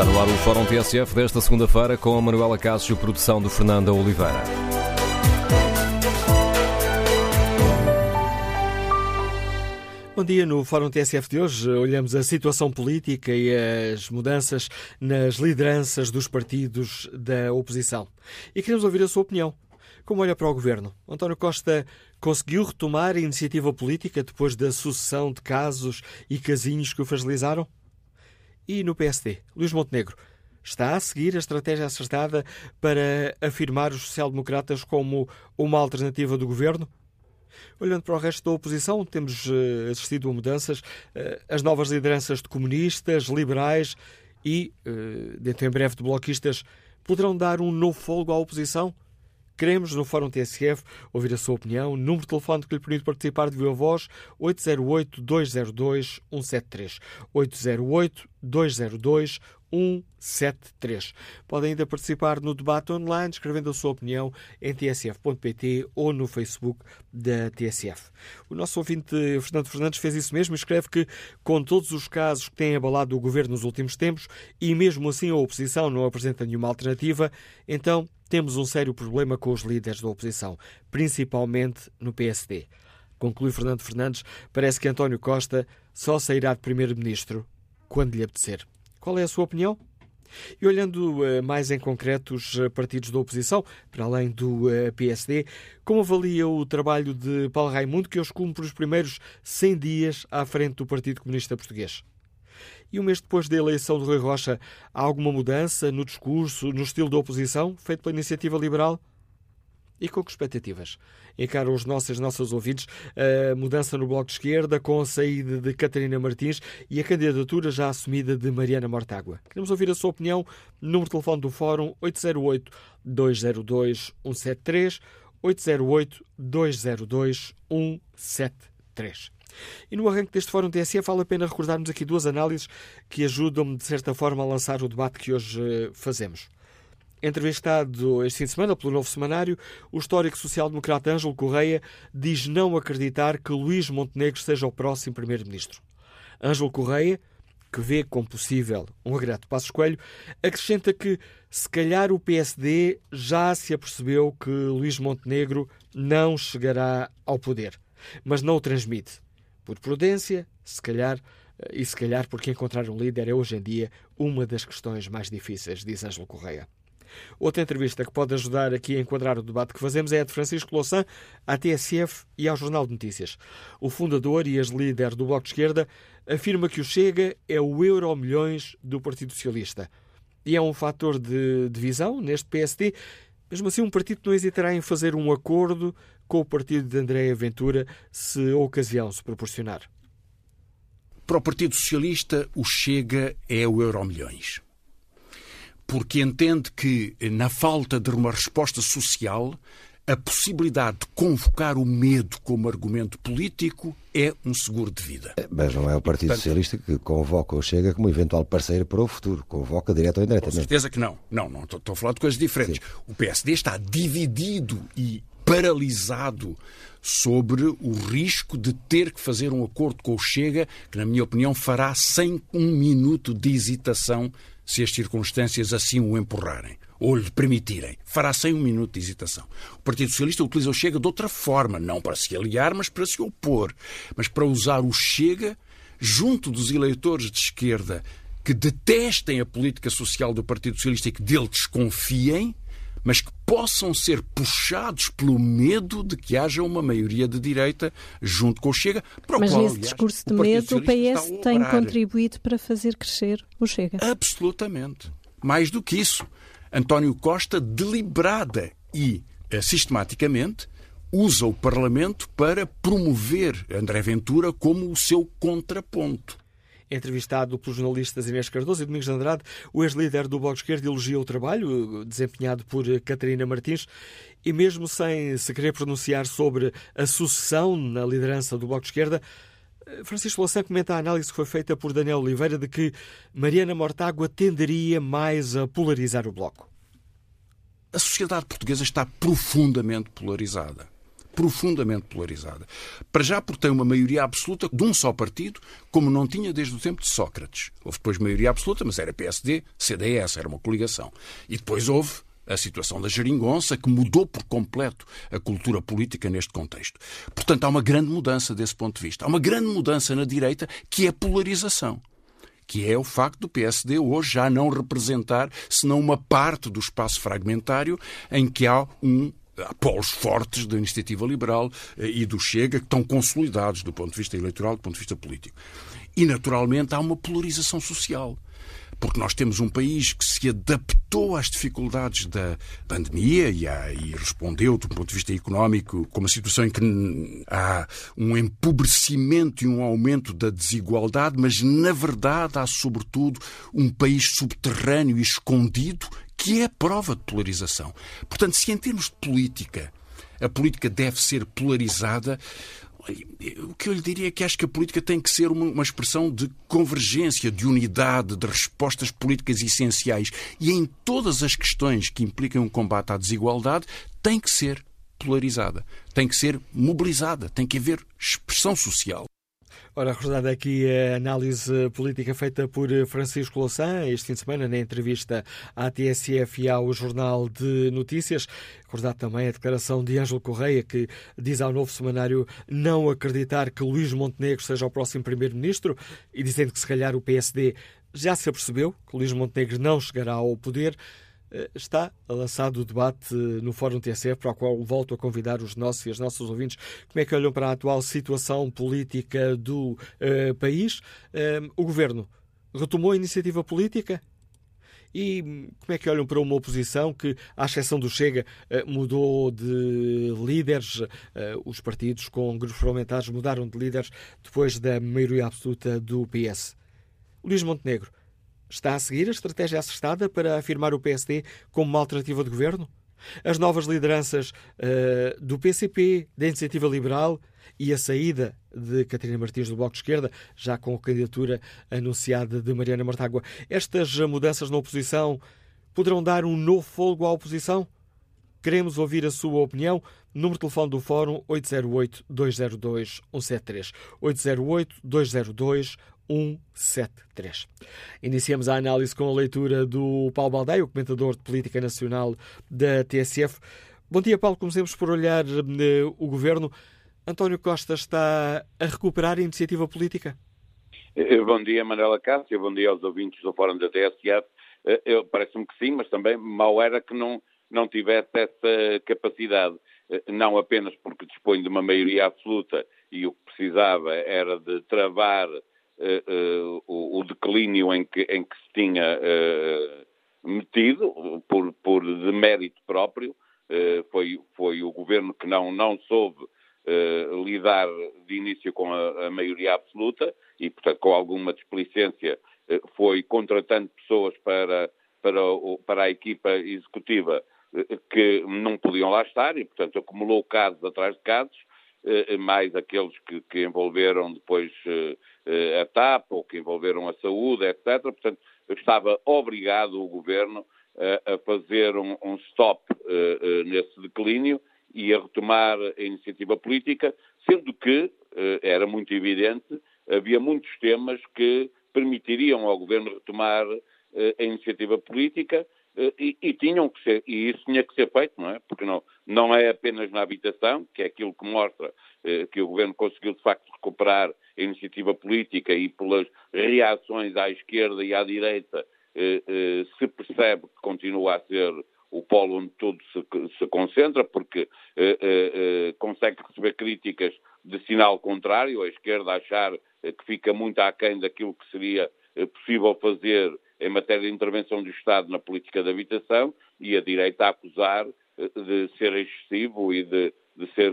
Está no ar o Fórum TSF desta segunda-feira com a Manuela Cássio, produção de Fernanda Oliveira. Bom dia. No Fórum TSF de hoje olhamos a situação política e as mudanças nas lideranças dos partidos da oposição. E queremos ouvir a sua opinião. Como olha para o governo? António Costa conseguiu retomar a iniciativa política depois da sucessão de casos e casinhos que o fragilizaram? E no PSD, Luís Montenegro está a seguir a estratégia acertada para afirmar os social-democratas como uma alternativa do governo? Olhando para o resto da oposição, temos uh, assistido a mudanças. Uh, as novas lideranças de comunistas, liberais e, uh, dentro em breve, de bloquistas poderão dar um novo folgo à oposição? Queremos, no Fórum TSF, ouvir a sua opinião. Número de telefone que lhe permite participar de viva voz, 808-202-173. 808-202-173. Podem ainda participar no debate online, escrevendo a sua opinião em tsf.pt ou no Facebook da TSF. O nosso ouvinte Fernando Fernandes fez isso mesmo e escreve que, com todos os casos que têm abalado o governo nos últimos tempos e mesmo assim a oposição não apresenta nenhuma alternativa, então temos um sério problema com os líderes da oposição, principalmente no PSD. Conclui Fernando Fernandes, parece que António Costa só sairá de primeiro-ministro quando lhe apetecer. Qual é a sua opinião? E olhando uh, mais em concreto os uh, partidos da oposição, para além do uh, PSD, como avalia o trabalho de Paulo Raimundo, que hoje cumpre os primeiros 100 dias à frente do Partido Comunista Português? E um mês depois da eleição de Rui Rocha, há alguma mudança no discurso, no estilo da oposição, feito pela iniciativa liberal? E com que expectativas? Encaram os nossos, as nossas ouvintes a mudança no Bloco de Esquerda com a saída de Catarina Martins e a candidatura já assumida de Mariana Mortágua. Queremos ouvir a sua opinião. Número de telefone do Fórum 808-202-173 808-202-173. E no arranque deste Fórum TSE vale a pena recordarmos aqui duas análises que ajudam, de certa forma, a lançar o debate que hoje eh, fazemos. Entrevistado este fim de semana pelo Novo Semanário, o histórico social-democrata Ângelo Correia diz não acreditar que Luís Montenegro seja o próximo Primeiro-Ministro. Ângelo Correia, que vê como possível um agrado de Passos Coelho, acrescenta que se calhar o PSD já se apercebeu que Luís Montenegro não chegará ao poder, mas não o transmite. Por prudência, se calhar, e se calhar porque encontrar um líder é hoje em dia uma das questões mais difíceis, diz Ângelo Correia. Outra entrevista que pode ajudar aqui a enquadrar o debate que fazemos é a de Francisco Louçã à TSF e ao Jornal de Notícias. O fundador e ex-líder do Bloco de Esquerda afirma que o Chega é o euro milhões do Partido Socialista. E é um fator de divisão neste PSD. Mesmo assim, um partido não hesitará em fazer um acordo com o partido de Andréa Ventura se a ocasião se proporcionar. Para o Partido Socialista, o Chega é o euro milhões porque entende que, na falta de uma resposta social, a possibilidade de convocar o medo como argumento político é um seguro de vida. Mas não é o Partido Portanto, Socialista que convoca ou chega como eventual parceiro para o futuro. Convoca direto ou indiretamente. Com certeza que não. Não, não estou, estou a falar de coisas diferentes. Sim. O PSD está dividido e paralisado sobre o risco de ter que fazer um acordo com o Chega, que, na minha opinião, fará sem um minuto de hesitação se as circunstâncias assim o empurrarem ou lhe permitirem. Fará sem um minuto de hesitação. O Partido Socialista utiliza o Chega de outra forma, não para se aliar, mas para se opor. Mas para usar o Chega junto dos eleitores de esquerda que detestem a política social do Partido Socialista e que dele desconfiem, mas que possam ser puxados pelo medo de que haja uma maioria de direita junto com o Chega. mas qual, nesse aliás, discurso de medo o PS tem contribuído para fazer crescer o Chega. Absolutamente. Mais do que isso, António Costa deliberada e eh, sistematicamente usa o Parlamento para promover André Ventura como o seu contraponto. Entrevistado pelos jornalistas Inês Cardoso e Domingos de Andrade, o ex-líder do Bloco de Esquerda elogia o trabalho desempenhado por Catarina Martins e mesmo sem se querer pronunciar sobre a sucessão na liderança do Bloco de Esquerda, Francisco Louçã comenta a análise que foi feita por Daniel Oliveira de que Mariana Mortágua tenderia mais a polarizar o Bloco. A sociedade portuguesa está profundamente polarizada. Profundamente polarizada. Para já porque tem uma maioria absoluta de um só partido, como não tinha desde o tempo de Sócrates. Houve depois maioria absoluta, mas era PSD, CDS, era uma coligação. E depois houve a situação da geringonça, que mudou por completo a cultura política neste contexto. Portanto, há uma grande mudança desse ponto de vista. Há uma grande mudança na direita, que é a polarização que é o facto do PSD hoje já não representar senão uma parte do espaço fragmentário em que há um há polos fortes da iniciativa liberal eh, e do Chega que estão consolidados do ponto de vista eleitoral, do ponto de vista político. E, naturalmente, há uma polarização social porque nós temos um país que se adaptou às dificuldades da pandemia e, a, e, respondeu, do ponto de vista económico, com uma situação em que há um empobrecimento e um aumento da desigualdade, mas na verdade há, sobretudo, um país subterrâneo e escondido que é prova de polarização. Portanto, se em termos de política a política deve ser polarizada, o que eu lhe diria é que acho que a política tem que ser uma, expressão de convergência, de unidade, de respostas políticas essenciais. E em todas as questões que implicam um combate à desigualdade, tem que ser polarizada, tem que ser mobilizada, tem que haver expressão social. Ora, recordada aqui a análise política feita por Francisco Louçã este fim de semana na entrevista à TSF e ao Jornal de Notícias. Recordado também a declaração de Ângelo Correia, que diz ao novo semanário não acreditar que Luís Montenegro seja o próximo Primeiro-Ministro e dizendo que se calhar o PSD já se apercebeu que Luís Montenegro não chegará ao poder. Eh, está lançado o debate no Fórum TSF, para o qual volto a convidar os nossos e as nossas ouvintes. Como é que olham para a atual situação política do uh, país? Uh, o Governo retomou a iniciativa política? E como é que olham para uma oposição que, à exceção do Chega, mudou de líderes? Os partidos com grupos parlamentares mudaram de líderes depois da maioria absoluta do PS. Luís Montenegro Está a seguir a estratégia acertada para afirmar o PSD como uma alternativa de governo? As novas lideranças uh, do PCP, da Iniciativa Liberal e a saída de Catarina Martins do Bloco de Esquerda, já com a candidatura anunciada de Mariana Mortágua. Estas mudanças na oposição poderão dar um novo fogo à oposição? Queremos ouvir a sua opinião. Número de telefone do Fórum 808-202-173. 808-202-173. 173. Iniciamos a análise com a leitura do Paulo Baldeia, o comentador de política nacional da TSF. Bom dia, Paulo. Comecemos por olhar uh, o governo. António Costa está a recuperar a iniciativa política? Eh, bom dia, Manuela Cássio. Bom dia aos ouvintes do Fórum da TSF. Eh, parece-me que sim, mas também mal era que não, não tivesse essa capacidade. Não apenas porque dispõe de uma maioria absoluta e o que precisava era de travar o, o, declínio em que, em que se tinha uh, metido, por, por demérito próprio. foi, foi o governo que não, não soube lidar de início com a, a, maioria absoluta e, portanto, com alguma displicência, foi contratando pessoas para, para, para a equipa executiva que não podiam lá estar e, portanto, acumulou casos atrás de casos, mais aqueles que, que envolveram depois eh, a TAP ou que envolveram a saúde, etc. Portanto, estava obrigado o governo eh, a fazer um, um stop eh, nesse declínio e a retomar a iniciativa política, sendo que era muito evidente, havia muitos temas que permitiriam ao governo retomar a iniciativa política e, e, tinham que ser, e isso tinha que ser feito, não é? Porque não, não é apenas na habitação, que é aquilo que mostra eh, que o governo conseguiu de facto recuperar a iniciativa política e pelas reações à esquerda e à direita eh, eh, se percebe que continua a ser o polo onde tudo se, se concentra, porque eh, eh, eh, consegue receber críticas de sinal contrário, a esquerda achar que fica muito aquém daquilo que seria possível fazer em matéria de intervenção do Estado na política de habitação, e a direita a acusar de ser excessivo e de, de ser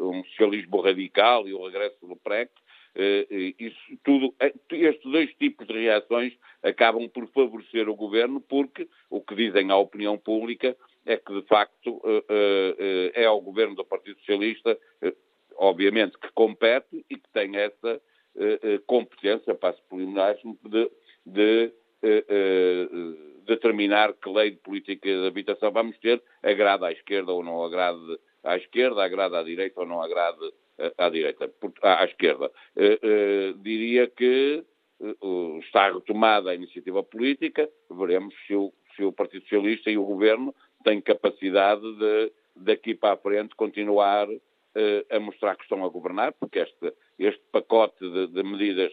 um socialismo radical e o regresso do PREC, Uh, isso tudo, eh, estes dois tipos de reações acabam por favorecer o governo, porque o que dizem à opinião pública é que, de facto, uh, uh, é ao governo do Partido Socialista, obviamente, que compete e que tem essa competência, passo por de, de determinar que lei de política de habitação vamos ter, agrada à esquerda ou não agrade à esquerda, agrada à direita ou não agrade à direita, à, esquerda. diria que está retomada a iniciativa política, veremos se o, se o Partido Socialista e o Governo têm capacidade de, daqui para a frente, continuar a mostrar que estão a governar, porque este, este pacote de, de medidas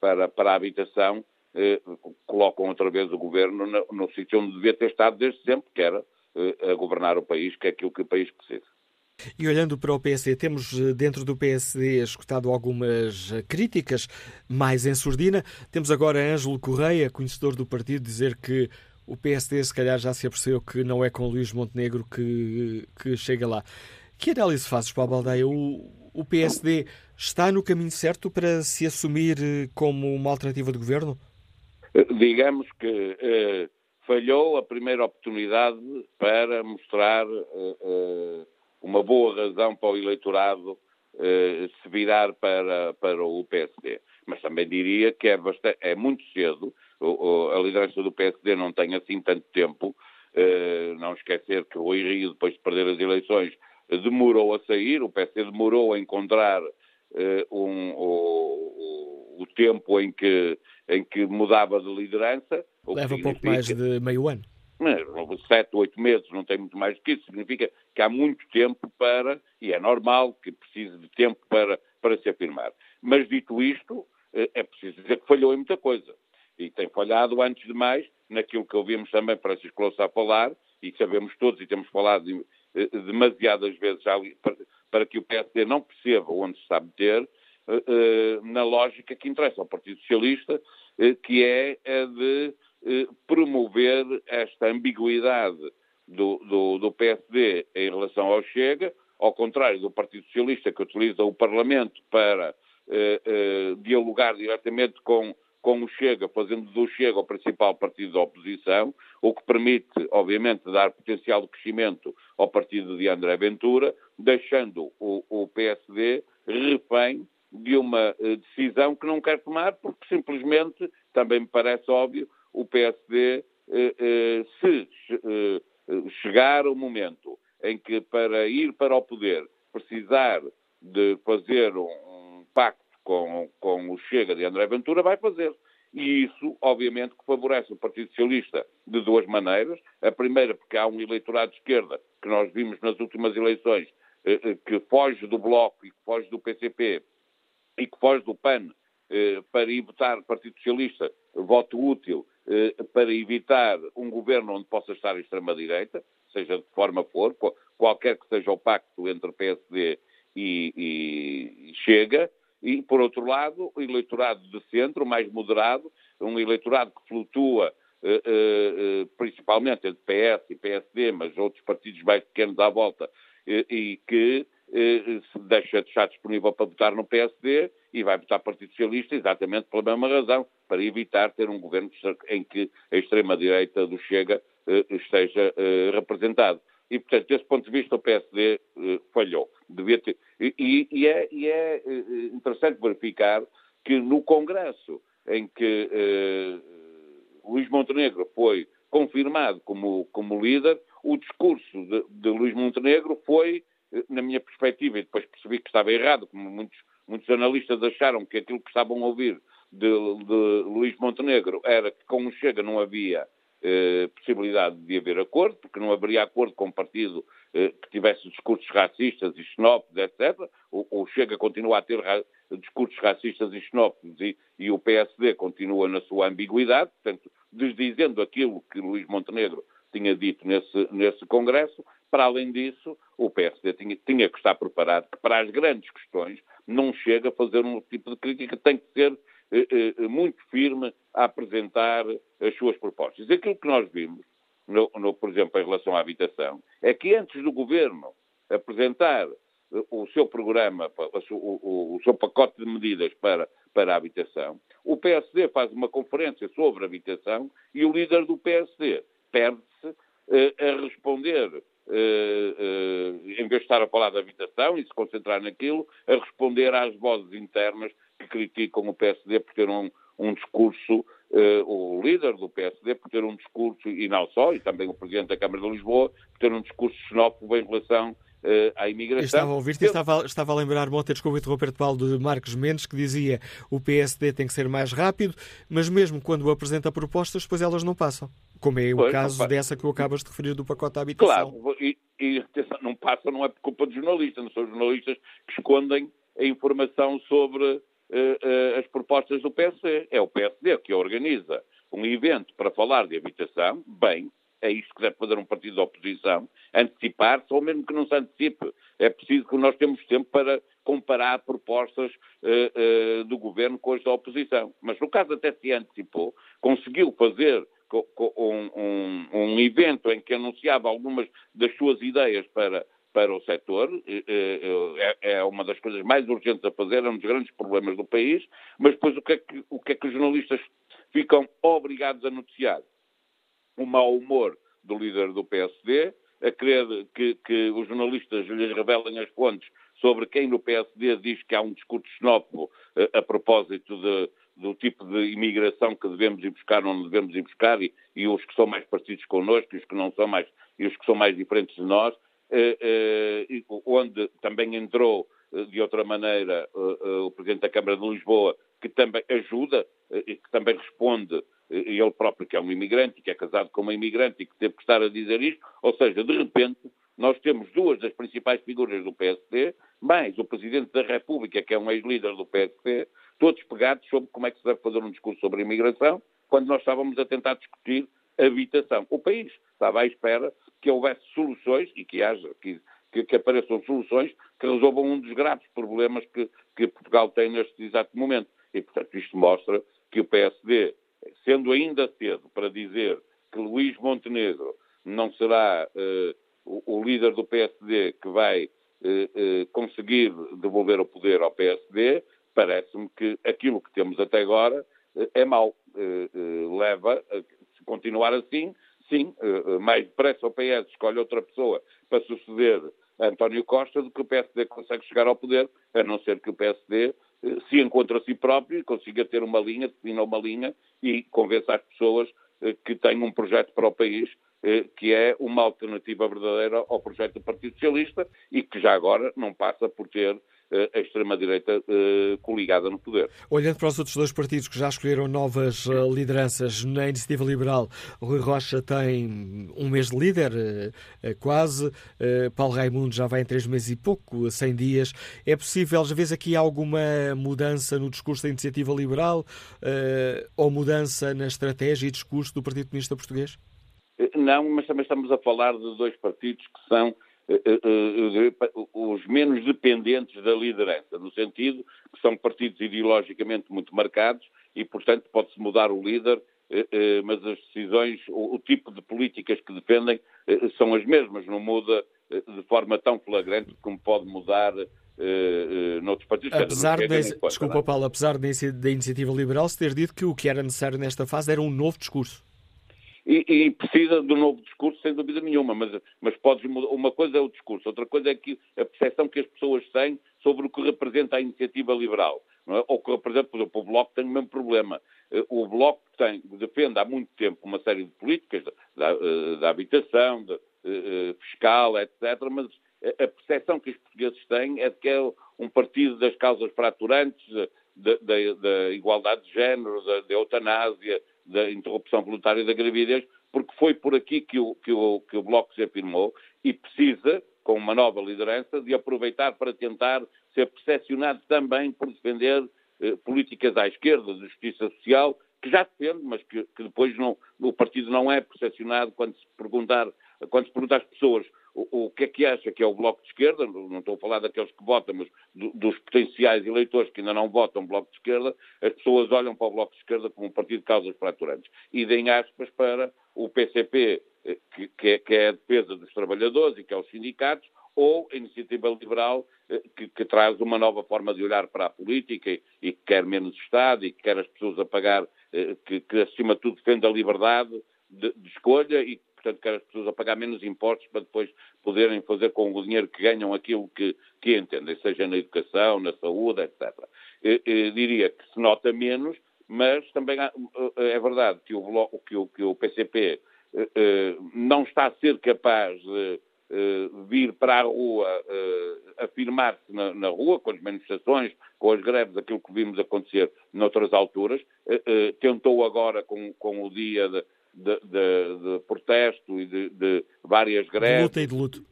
para, para a habitação colocam outra vez o governo no, no sítio onde devia ter estado desde sempre, que era a governar o país, que é aquilo que o país precisa. E olhando para o PSD, temos eh, dentro do PSD escutado algumas eh, críticas, mais em surdina. Temos agora Ângelo Correia, conhecedor do partido, dizer que o PSD se calhar já se apercebeu que não é com Luís Montenegro que, que chega lá. Que análise fazes para a Baldeia? O, o PSD está no caminho certo para se assumir eh, como uma alternativa de governo? Digamos que eh, falhou a primeira oportunidade para mostrar eh, eh uma boa razão para o eleitorado eh, se virar para, para o PSD. Mas também diria que é, bastante, é muito cedo, o, a liderança do PSD não tem assim tanto tempo, eh, não esquecer que o Rui Rio, depois de perder as eleições, demorou a sair, o PSD demorou a encontrar eh, um, o, o, tempo em que, em que mudava de liderança. Leva pouco mais de meio ano sete, oito meses, não tem muito mais do que isso, significa que há muito tempo para, e é normal que precise de tempo para, para se afirmar. Mas dito isto, eh, é preciso dizer que falhou em muita coisa. E tem falhado, antes de mais, naquilo que ouvimos também Francisco Louça a falar, e sabemos todos e temos falado demasiadas vezes para, que o PSD não perceba onde se está a meter, eh, na lógica que interessa ao Partido Socialista, que é a de eh, promover esta ambiguidade do, do, do, PSD em relação ao Chega, ao contrário do Partido Socialista, que utiliza o Parlamento para eh, eh, dialogar diretamente com, com o Chega, fazendo do Chega o principal partido da oposição, o que permite, obviamente, dar potencial de crescimento ao partido de André Ventura, deixando o, o PSD refém de uma eh, decisão que não quer tomar, porque simplesmente, também me parece óbvio, o PSD, eh, eh, se eh, chegar o momento em que para ir para o poder precisar de fazer um pacto com, com o Chega de André Ventura, vai fazer. E isso, obviamente, que favorece o Partido Socialista de duas maneiras. A primeira, porque há um eleitorado de esquerda, que nós vimos nas últimas eleições, que foge do Bloco e que foge do PCP e que foge do PAN para ir votar Partido Socialista, voto útil, eh, para evitar um governo onde possa estar a extrema-direita, seja de forma for, qualquer que seja o pacto entre PSD e, e Chega, e, por outro lado, o eleitorado de centro, mais moderado, um eleitorado que flutua eh, eh, principalmente entre PS e PSD, mas outros partidos mais pequenos à volta, e que se deixa de estar disponível para votar no PSD e vai votar Partido Socialista exatamente pela mesma razão, para evitar ter um governo em que a extrema-direita do Chega eh, esteja eh, representado. E, portanto, desse ponto de vista, o PSD eh, falhou. Devia ter... E, e, é, e, é, interessante verificar que no Congresso, em que Luís Montenegro foi confirmado como, como líder, o discurso de, de Luís Montenegro foi, na minha perspectiva, e depois percebi que estava errado, como muitos muitos analistas acharam que aquilo que estavam a ouvir de, de Luís Montenegro era que com o Chega não havia eh, possibilidade de haver acordo, porque não haveria acordo com um partido eh, que tivesse discursos racistas e xenófobos, etc. O, Chega continua a ter discursos racistas e xenófobos e, e, o PSD continua na sua ambiguidade, portanto, desdizendo aquilo que Luís Montenegro tinha dito nesse, nesse Congresso. Para além disso, o PSD tinha, tinha que estar preparado que para as grandes questões não chega a fazer um tipo de crítica, tem que ser muito firme a apresentar as suas propostas. Aquilo que nós vimos, no, no, por exemplo, em relação à habitação, é que antes do governo apresentar eh, o seu programa, o, seu pacote de medidas para, para a habitação, o PSD faz uma conferência sobre habitação e o líder do PSD perde-se eh, a responder em vez de estar a falar da habitação e se concentrar naquilo, a responder às vozes internas que criticam o PSD por ter um, um discurso o líder do PSD por ter um discurso, e não só, e também o Presidente da Câmara de Lisboa, por ter um discurso xenófobo em relação uh, à imigração. estava a ouvir-te estava, estava a lembrar-me ontem, desculpa interromper Paulo, de Marcos Mendes, que dizia o PSD tem que ser mais rápido, mas mesmo quando apresenta propostas, depois elas não passam. Como é pois, o caso dessa que acabas de referir do pacote da habitação. Claro, e, e não passa não é por culpa dos jornalistas, não são jornalistas que escondem a informação sobre uh, uh, as propostas do PSD. É o PSD que organiza um evento para falar de habitação, bem, é isto que deve fazer um partido de oposição, antecipar-se, ou mesmo que não se antecipe. É preciso que nós temos tempo para comparar propostas uh, uh, do governo com as da oposição. Mas no caso até se antecipou, conseguiu fazer um, um, um evento em que anunciava algumas das suas ideias para, para o setor, é, é, uma das coisas mais urgentes a fazer, é um dos grandes problemas do país, mas depois o que é que, o que, é que os jornalistas ficam obrigados a noticiar? o mau humor do líder do PSD, a querer que, que os jornalistas lhes revelem as fontes sobre quem no PSD diz que há um discurso xenófobo a, eh, a propósito de, do tipo de imigração que devemos ir buscar ou não devemos ir buscar e, e, os que são mais parecidos connosco e os que não são mais e os que são mais diferentes de nós, eh, eh, onde também entrou eh, de outra maneira eh, eh, o Presidente da Câmara de Lisboa, que também ajuda e que também responde ele próprio que é um imigrante, que é casado com uma imigrante e que teve que estar a dizer isto, ou seja, de repente nós temos duas das principais figuras do PSD, mais o Presidente da República, que é um ex-líder do PSD, todos pegados sobre como é que se deve fazer um discurso sobre a imigração, quando nós estávamos a tentar discutir habitação. O país estava à espera que houvesse soluções e que haja, que, que, apareçam soluções que resolvam um dos graves problemas que, que Portugal tem neste exato momento. E, portanto, isto mostra que o PSD sendo ainda cedo para dizer que Luís Montenegro não será uh, o, o, líder do PSD que vai uh, uh, conseguir devolver o poder ao PSD, parece-me que aquilo que temos até agora é mau. leva, continuar assim, sim, mais depressa o PS escolhe outra pessoa para suceder António Costa do que o PSD consegue chegar ao poder, a não ser que o PSD se encontre a si próprio e consiga ter uma linha, defina uma linha e convença as pessoas eh, que têm um projeto para o país eh, que é uma alternativa verdadeira ao projeto do Partido Socialista e que já agora não passa por ter eh, a extrema-direita uh, coligada no poder. Olhando para os outros dois partidos que já escolheram novas uh, lideranças na Iniciativa Liberal, Rui Rocha tem um mês de líder, quase, Paulo Raimundo já vai em três meses e pouco, 100 dias. É possível, às vezes, aqui alguma mudança no discurso da Iniciativa Liberal ou mudança na estratégia e discurso do Partido Comunista Português? Não, mas também estamos a falar de dois partidos que são eh, eh, eh, os menos dependentes da liderança, no sentido que são partidos ideologicamente muito marcados e, portanto, pode-se mudar o líder, mas as decisões, o tipo de políticas que defendem são as mesmas, não muda de forma tão flagrante como pode mudar noutros partidos. Apesar de, desculpa, Paulo, apesar da iniciativa liberal se ter dito que o que era necessário nesta fase era um novo discurso e, e, precisa de um novo discurso, sem dúvida nenhuma, mas, mas podes, uma coisa é o discurso, outra coisa é que a percepção que as pessoas têm sobre o que representa a iniciativa liberal. É? Ou que representa, por exemplo, o Bloco tem o mesmo problema. Eh, o Bloco tem, defende há muito tempo uma série de políticas da, eh, da habitação, de, eh, fiscal, etc., mas a percepção que os portugueses têm é de que é um partido das causas fraturantes, da igualdade de género, da, da eutanásia, da interrupção voluntária da gravidez, porque foi por aqui que o, que o, que o Bloco se afirmou e precisa, com uma nova liderança, de aproveitar para tentar ser percepcionado também por defender eh, políticas à esquerda, de justiça social, que já defende, mas que, que depois não, o partido não é percepcionado quando se perguntar, quando se pergunta às pessoas o, o, que é que acha que é o Bloco de Esquerda, não estou a falar daqueles que votam, mas do, dos potenciais eleitores que ainda não votam Bloco de Esquerda, as pessoas olham para o Bloco de Esquerda como um partido de causas fraturantes e deem aspas para o PCP, eh, que, que, é, que é a defesa dos trabalhadores e que é os sindicatos, ou a iniciativa liberal eh, que, que, traz uma nova forma de olhar para a política e, e que quer menos Estado e que quer as pessoas a pagar, eh, que, que acima de tudo defende a liberdade de, de escolha e portanto, quer as pessoas a pagar menos impostos para depois poderem fazer com o dinheiro que ganham aquilo que, que entendem, seja na educação, na saúde, etc. Eu, eu diria que se nota menos mas também há, é verdade que o, que o, que o PCP não está a ser capaz de vir para a rua, afirmar-se na, na, rua, com as manifestações, com as greves, aquilo que vimos acontecer noutras alturas. tentou agora, com, com o dia de, de, de, de protesto e de, de, várias greves. De luta e de luto.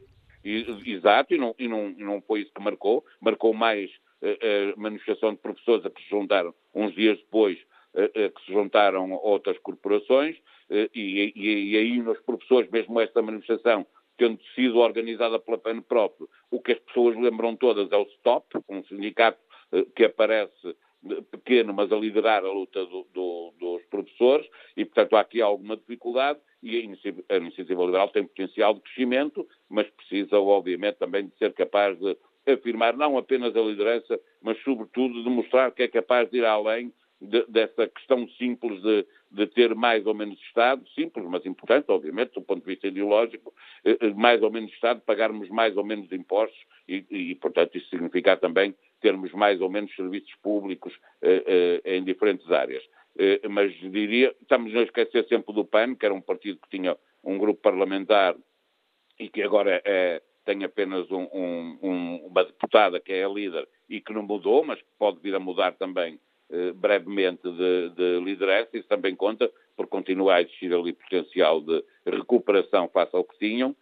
E, exato, e não, e, não, não foi isso que marcou. Marcou mais a manifestação de professores a que se juntaram uns dias depois, que se juntaram outras corporações, e, e, e aí nos professores, mesmo esta manifestação, tendo sido organizada pela PAN próprio, o que as pessoas lembram todas é o STOP, um sindicato que aparece pequeno, mas a liderar a luta do, do, dos professores, e, portanto, há aqui alguma dificuldade, e a iniciativa liberal tem potencial de crescimento, mas precisa, obviamente, também de ser capaz de afirmar não apenas a liderança, mas, sobretudo, de mostrar que é capaz de ir além de, dessa questão simples de, de, ter mais ou menos Estado, simples, mas importante, obviamente, do ponto de vista ideológico, eh, eh, mais ou menos Estado, pagarmos mais ou menos impostos e, e portanto, isso significa também termos mais ou menos serviços públicos eh, eh, em diferentes áreas. Eh, mas diria, estamos a esquecer sempre do PAN, que era um partido que tinha um grupo parlamentar e que agora é, tem apenas um, um, uma deputada que é a líder e que não mudou, mas pode vir a mudar também brevemente de, de liderança, isso também conta, por continuar a existir ali potencial de recuperação face ao que tinham,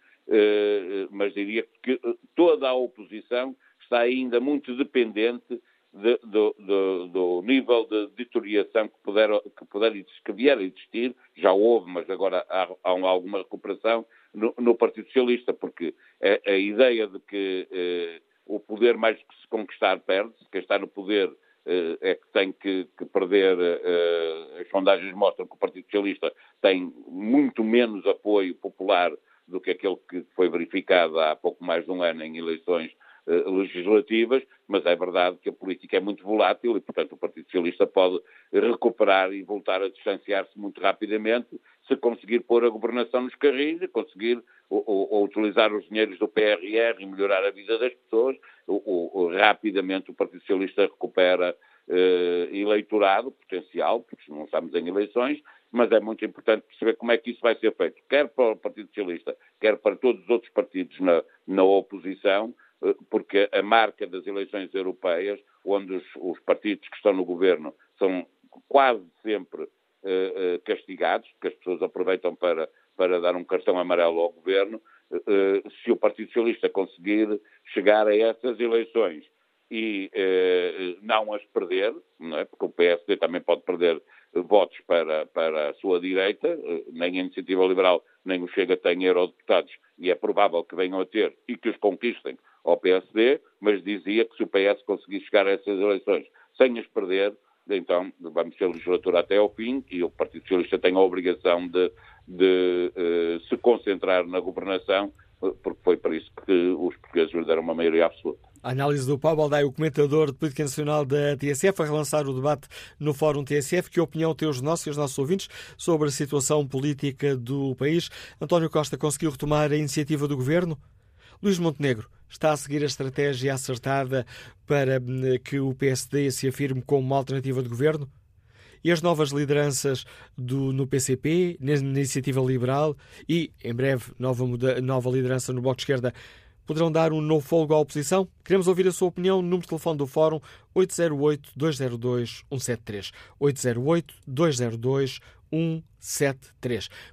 mas diria que toda a oposição está ainda muito dependente de, do, do, do, nível de deterioração que, puder, que, puder, que vier a existir, já houve, mas agora há, há alguma recuperação no, no, Partido Socialista, porque a, a ideia de que eh, o poder mais que se conquistar perde-se, quem está no poder eh, é que tem que, que perder, eh, as sondagens mostram que o Partido Socialista tem muito menos apoio popular do que aquele que foi verificado há pouco mais de um ano em eleições legislativas, mas é verdade que a política é muito volátil e, portanto, o Partido Socialista pode recuperar e voltar a distanciar-se muito rapidamente se conseguir pôr a governação nos carris conseguir ou, ou, ou utilizar os dinheiros do PRR e melhorar a vida das pessoas, ou, rapidamente o Partido Socialista recupera eh, eleitorado potencial, porque não estamos em eleições, mas é muito importante perceber como é que isso vai ser feito, quer para o Partido Socialista, quer para todos os outros partidos na, na oposição, eh, porque a marca das eleições europeias, onde os, os partidos que estão no governo são quase sempre eh, eh, castigados, porque as pessoas aproveitam para, para dar um cartão amarelo ao governo, eh, se o Partido Socialista conseguir chegar a essas eleições e eh, não as perder, não é? porque o PSD também pode perder votos para, para a sua direita, eh, nem a Iniciativa Liberal nem o Chega têm eurodeputados, e é provável que venham a ter e que os conquistem ao PSD, mas dizia que se o PS conseguir chegar a essas eleições sem as perder, então vamos ter legislatura até ao fim e o Partido Socialista tem a obrigação de, de uh, se concentrar na governação, porque foi para isso que os portugueses lhe deram uma maioria absoluta. A análise do Paulo Baldaia, o comentador de política nacional da TSF, a relançar o debate no Fórum TSF. Que opinião têm os nossos e os nossos ouvintes sobre a situação política do país? António Costa conseguiu retomar a iniciativa do governo? Luís Montenegro está a seguir a estratégia acertada para hum, que o PSD se afirme como uma alternativa de governo? E as novas lideranças do, no PCP, na Iniciativa Liberal e, em breve, nova, nova liderança no Bloco de Esquerda poderão dar um novo folgo à oposição? Queremos ouvir a sua opinião. Número de telefone do Fórum 808-202-173. 808-202-173.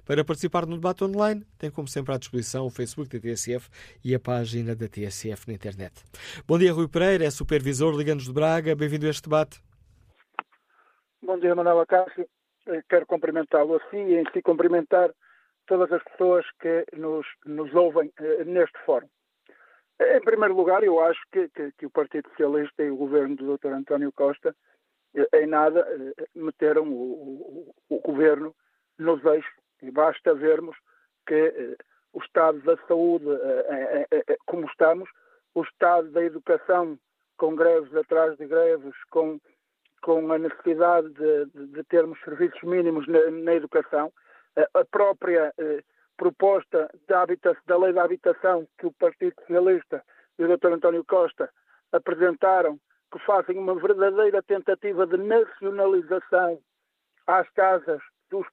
Para participar no debate online, tem como sempre à disposição o Facebook da TSF e a página da TSF na internet. Bom dia, Rui Pereira, é supervisor Liganos de Braga. Bem-vindo a este debate. Bom dia, Manuela Cássio. Quero cumprimentá-lo assim e em si cumprimentar todas as pessoas que nos, nos ouvem eh, neste fórum. Em primeiro lugar, eu acho que, que, que, o Partido Socialista e o governo do Dr. António Costa, eh, em nada, eh, meteram o, o, o governo nos eixos. E basta vermos que eh, o estado da saúde, como estamos, o estado da educação, com greves atrás de greves, com, com a necessidade de, de, de termos serviços mínimos na, na educação, a própria proposta da, da lei da habitação que o Partido Socialista e o Dr. António Costa apresentaram, que fazem uma verdadeira tentativa de nacionalização às casas dos,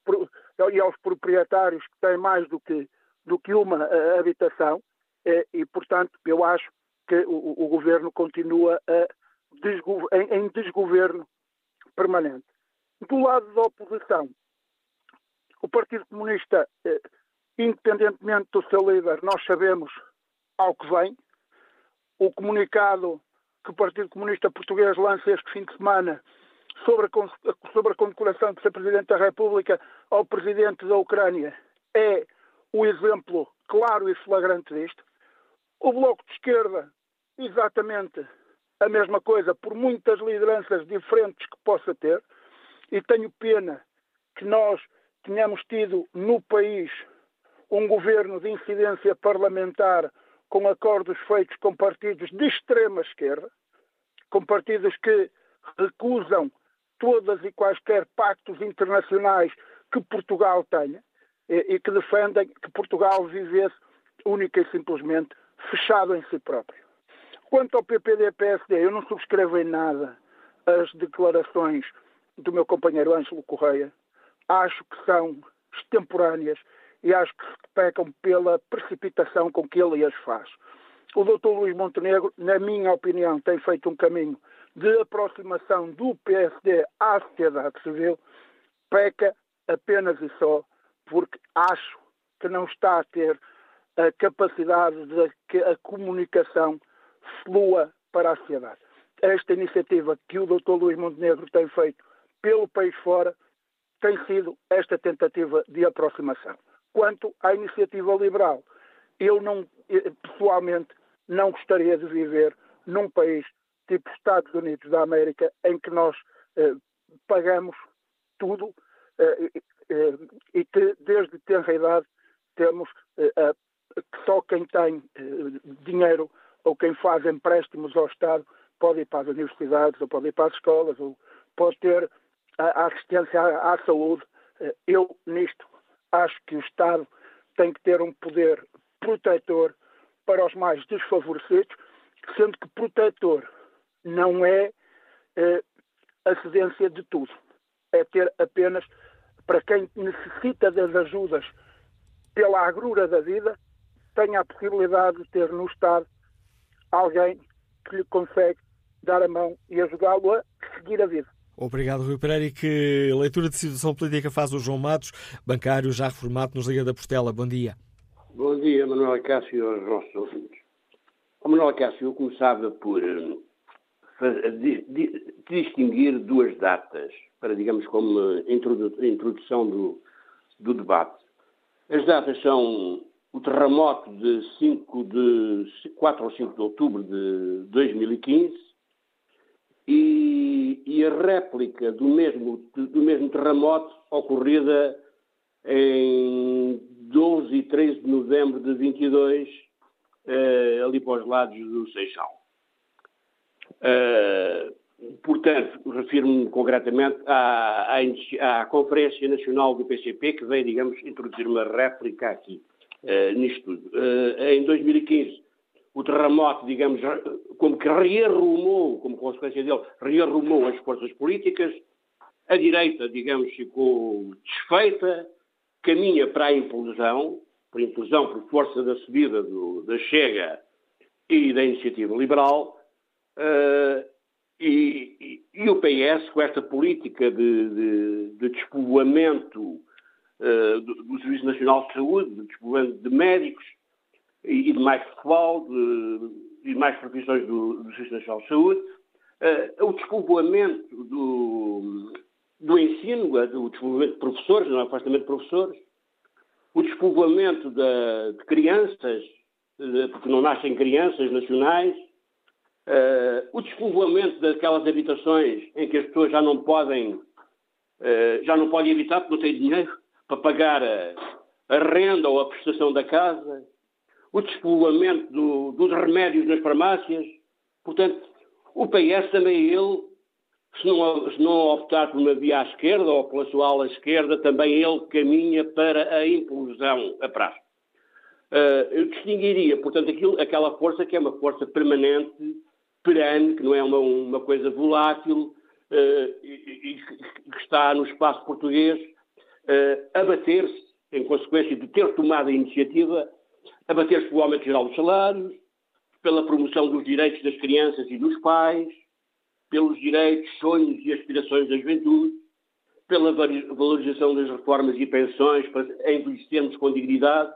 e aos proprietários que têm mais do que, do que uma uh, habitação uh, e, portanto, eu acho que o, o governo continua desgo em, em, desgoverno permanente. Do lado da oposição, o Partido Comunista, uh, independentemente do seu líder, nós sabemos ao que vem. O comunicado que o Partido Comunista Português lança este fim de semana sobre a, sobre a condecoração de ser Presidente da República ao Presidente da Ucrânia é o exemplo claro e flagrante disto. O Bloco de Esquerda, exatamente a mesma coisa, por muitas lideranças diferentes que possa ter, e tenho pena que nós tenhamos tido no país um governo de incidência parlamentar com acordos feitos com partidos de extrema esquerda, com partidos que recusam todas e quaisquer pactos internacionais que Portugal tenha e que defendem que Portugal vivesse única e simplesmente fechado em si próprio. Quanto ao PPD-PSD, eu não subscrevo em nada as declarações do meu companheiro Ângelo Correia. Acho que são extemporâneas e acho que pecam pela precipitação com que ele as faz. O Dr. Luís Montenegro, na minha opinião, tem feito um caminho de aproximação do PSD à sociedade civil, peca apenas e só porque acho que não está a ter a capacidade de que a comunicação flua para a sociedade. Esta iniciativa que o Dr. Luís Montenegro tem feito pelo país fora tem sido esta tentativa de aproximação. Quanto à iniciativa liberal, eu não, eh, pessoalmente não gostaria de viver num país tipo Estados Unidos da América, em que nós eh, pagamos tudo eh, eh, e que desde tenra idade temos eh, que só quem tem eh, dinheiro ou quem faz empréstimos ao Estado pode ir para as universidades ou pode ir para as escolas ou pode ter a, assistência à, à saúde. Eh, eu, nisto, acho que o Estado tem que ter um poder protetor para os mais desfavorecidos, sendo que protetor não é eh, a cedência de tudo. É ter apenas para quem necessita das ajudas pela agrura da vida, tenha a possibilidade de ter no Estado alguém que lhe consegue dar a mão e ajudá-lo a seguir a vida. Obrigado, Rui Pereira. E que leitura de situação política faz o João Matos, bancário já reformado nos Liga da Portela. Bom dia. Bom dia, Manuel Cássio e aos nossos ouvintes. O Manuel Cássio, eu começava por uh, distinguir duas datas para, digamos, como introdução do, do debate. As datas são o terremoto de, 5 de 4 ou 5 de outubro de 2015 e, e a réplica do mesmo, do mesmo terremoto ocorrida em 12 e 13 de novembro de 22, eh, ali para os lados do Seixal. Uh, portanto, refiro-me concretamente à, à, à, Conferência Nacional do PCP, que veio, digamos, introduzir uma réplica aqui, uh, nisto tudo. Uh, em 2015, o terremoto, digamos, como que rearrumou, como consequência dele, rearrumou as forças políticas, a direita, digamos, ficou desfeita, caminha para a implosão, por implosão por força da subida do, da Chega e da Iniciativa Liberal, Uh, e, e, e, o PS, com esta política de, de, de despovoamento uh, do, do, Serviço Nacional de Saúde, de despovoamento de médicos e, e de mais pessoal, de, de mais profissões do, do, Serviço Nacional de Saúde, uh, o despovoamento do, do ensino, o despovoamento de professores, não é afastamento de professores, o despovoamento de, de crianças, porque não nascem crianças nacionais, Uh, o despovoamento daquelas habitações em que as pessoas já não podem, uh, já não podem habitar porque não têm dinheiro para pagar a, a renda ou a prestação da casa, o despovoamento do, dos remédios nas farmácias. Portanto, o PS também ele, se não, se não optar por uma via à esquerda ou pela sua ala esquerda, também ele caminha para a implosão a prazo. Uh, eu distinguiria, portanto, aquilo, aquela força que é uma força permanente perene, que não é uma, uma coisa volátil, e que está no espaço português a bater-se, em consequência de ter tomado a iniciativa, a bater-se pelo aumento geral dos salários, pela promoção dos direitos das crianças e dos pais, pelos direitos, sonhos e aspirações da juventude, pela valorização das reformas e pensões, para envelhecermos com dignidade,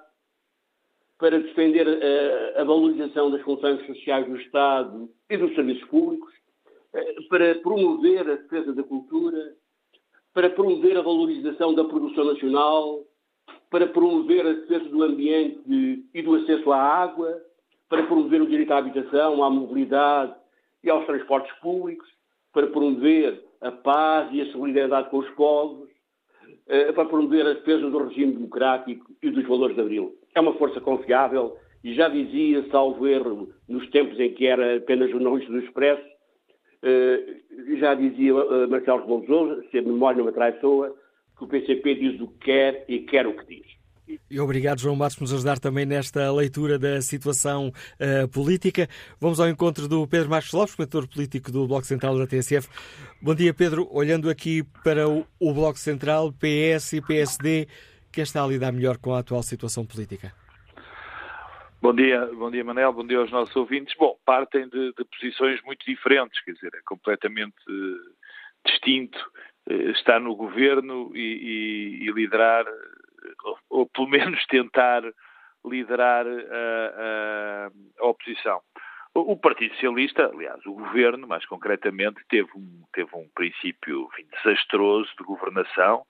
para defender a, a, valorização das funções sociais do Estado e dos serviços públicos, eh, para promover a defesa da cultura, para promover a valorização da produção nacional, para promover a defesa do ambiente e do acesso à água, para promover o direito à habitação, à mobilidade e aos transportes públicos, para promover a paz e a solidariedade com os povos, eh, para promover a defesa do regime democrático e dos valores de Abril. É uma força confiável e já dizia, salvo erro, nos tempos em que era apenas jornalista do Expresso, eh, já dizia eh, Marcelo Rebelo se a memória não me traiçoa, que o PCP diz o que quer e quer o que diz. E obrigado, João Matos, por nos ajudar também nesta leitura da situação uh, política. Vamos ao encontro do Pedro Marcos Lopes, comentador político do Bloco Central da TSF. Bom dia, Pedro. Olhando aqui para o, o Bloco Central, PS e PSD, quem está a lidar melhor com a atual situação política? Bom dia, bom dia Manel, bom dia aos nossos ouvintes. Bom, partem de, de posições muito diferentes, quer dizer, é completamente uh, distinto uh, estar no governo e, e, e liderar ou, ou pelo menos tentar liderar a, a, a oposição. O, Partido Socialista, aliás, o governo, mais concretamente, teve um, teve um princípio enfim, desastroso de governação,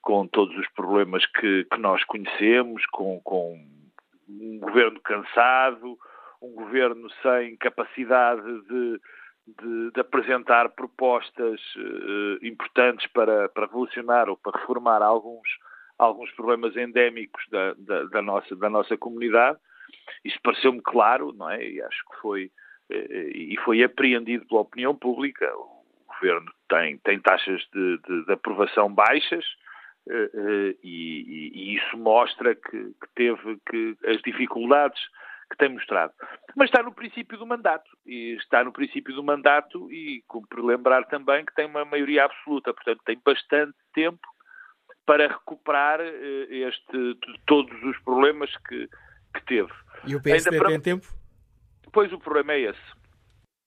com todos os problemas que, que nós conhecemos, com, com, um governo cansado, um governo sem capacidade de, de, de apresentar propostas uh, importantes para, para revolucionar ou para reformar alguns alguns problemas endémicos da, da, da nossa, da nossa comunidade. Isso pareceu-me claro, não é? E acho que foi, eh, e foi apreendido pela opinião pública. O governo tem, tem taxas de, de, de aprovação baixas, eh, eh, e, e, isso mostra que, que, teve que as dificuldades que tem mostrado. Mas está no princípio do mandato, e está no princípio do mandato e cumpre lembrar também que tem uma maioria absoluta, portanto tem bastante tempo para recuperar eh, este, todos os problemas que, que teve. E o PSD para... tem tempo? Pois o problema é esse.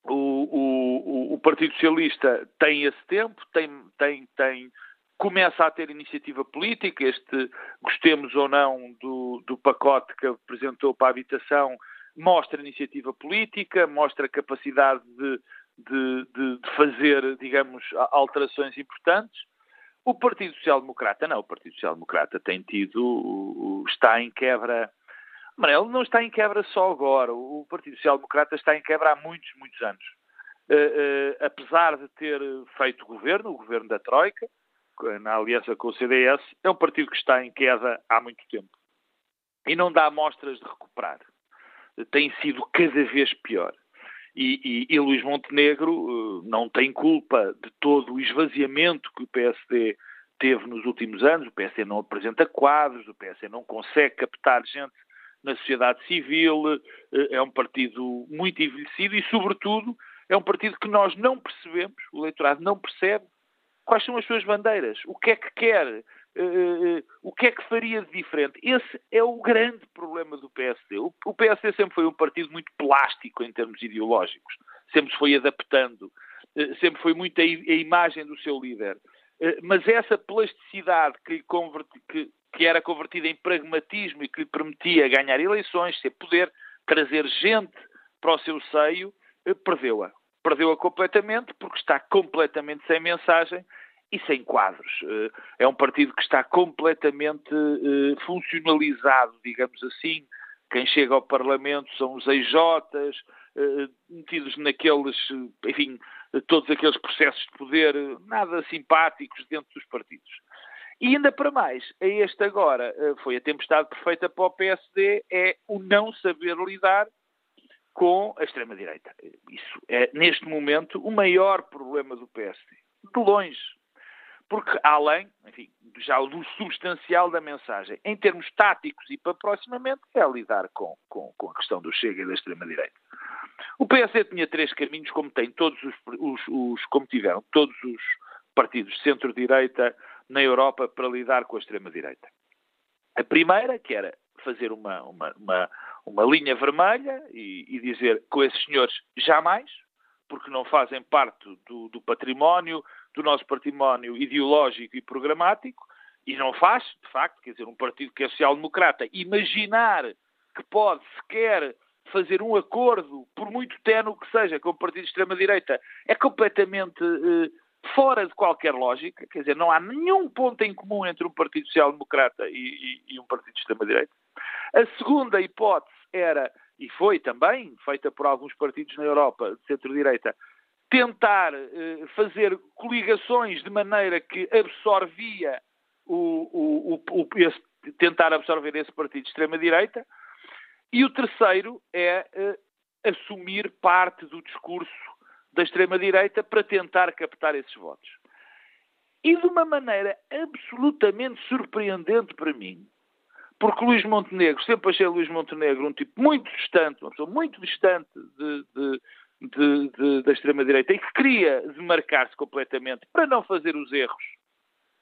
O, o, o, Partido Socialista tem esse tempo, tem, tem, tem, começa a ter iniciativa política. Este, gostemos ou não do, do pacote que apresentou para a habitação, mostra iniciativa política, mostra capacidade de, de, de, de fazer, digamos, alterações importantes. O Partido Social Democrata não. O Partido Social Democrata tem tido, está em quebra. Ele não está em quebra só agora. O Partido Social Democrata está em quebra há muitos, muitos anos. Uh, uh, apesar de ter feito governo, o governo da Troika, na aliança com o CDS, é um partido que está em queda há muito tempo. E não dá mostras de recuperar. Tem sido cada vez pior. E, e, e Luís Montenegro uh, não tem culpa de todo o esvaziamento que o PSD teve nos últimos anos. O PSD não apresenta quadros, o PSD não consegue captar gente na sociedade civil, uh, é um partido muito envelhecido e, sobretudo, é um partido que nós não percebemos, o eleitorado não percebe quais são as suas bandeiras, o que é que quer, Uh, o que é que faria de diferente? Esse é o grande problema do PSD. O, PSD sempre foi um partido muito plástico em termos ideológicos, sempre se foi adaptando, sempre foi muito a, imagem do seu líder. Mas essa plasticidade que, converti, que, que, era convertida em pragmatismo e que lhe permitia ganhar eleições, ser poder, trazer gente para o seu seio, perdeu-a. Perdeu-a completamente porque está completamente sem mensagem e sem quadros. Eh, é um partido que está completamente eh, funcionalizado, digamos assim. Quem chega ao Parlamento são os EJs, eh, metidos naqueles, enfim, todos aqueles processos de poder nada simpáticos dentro dos partidos. E ainda para mais, a este agora foi a tempestade perfeita para o PSD, é o não saber lidar com a extrema-direita. Isso é, neste momento, o maior problema do PSD. De longe porque além, enfim, já do substancial da mensagem, em termos táticos e para proximamente, é lidar com, com, com a questão do Chega e da extrema-direita. O PSD tinha três caminhos, como tem todos os, os, os como tiveram todos os partidos centro-direita na Europa para lidar com a extrema-direita. A primeira, que era fazer uma, uma, uma, uma linha vermelha e, e, dizer com esses senhores jamais, porque não fazem parte do, do património, do nosso património ideológico e programático, e não faz, de facto, quer dizer, um partido que é social-democrata, imaginar que pode sequer fazer um acordo, por muito ténue que seja, com o partido de extrema-direita, é completamente eh, fora de qualquer lógica, quer dizer, não há nenhum ponto em comum entre um partido social-democrata e, e, e um partido de extrema-direita. A segunda hipótese era, e foi também feita por alguns partidos na Europa de centro-direita, tentar eh, fazer coligações de maneira que absorvia o, o, o, esse, tentar absorver esse partido de extrema-direita. E o terceiro é eh, assumir parte do discurso da extrema-direita para tentar captar esses votos. E de uma maneira absolutamente surpreendente para mim, porque Luís Montenegro, sempre achei Luís Montenegro um tipo muito distante, uma pessoa muito distante de, de, de, de da extrema-direita e que queria demarcar-se completamente para não fazer os erros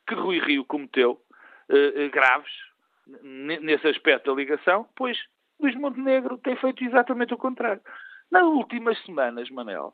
que Rui Rio cometeu, eh, eh graves, nesse aspecto da ligação, pois Luís Montenegro tem feito exatamente o contrário. Nas últimas semanas, Manel,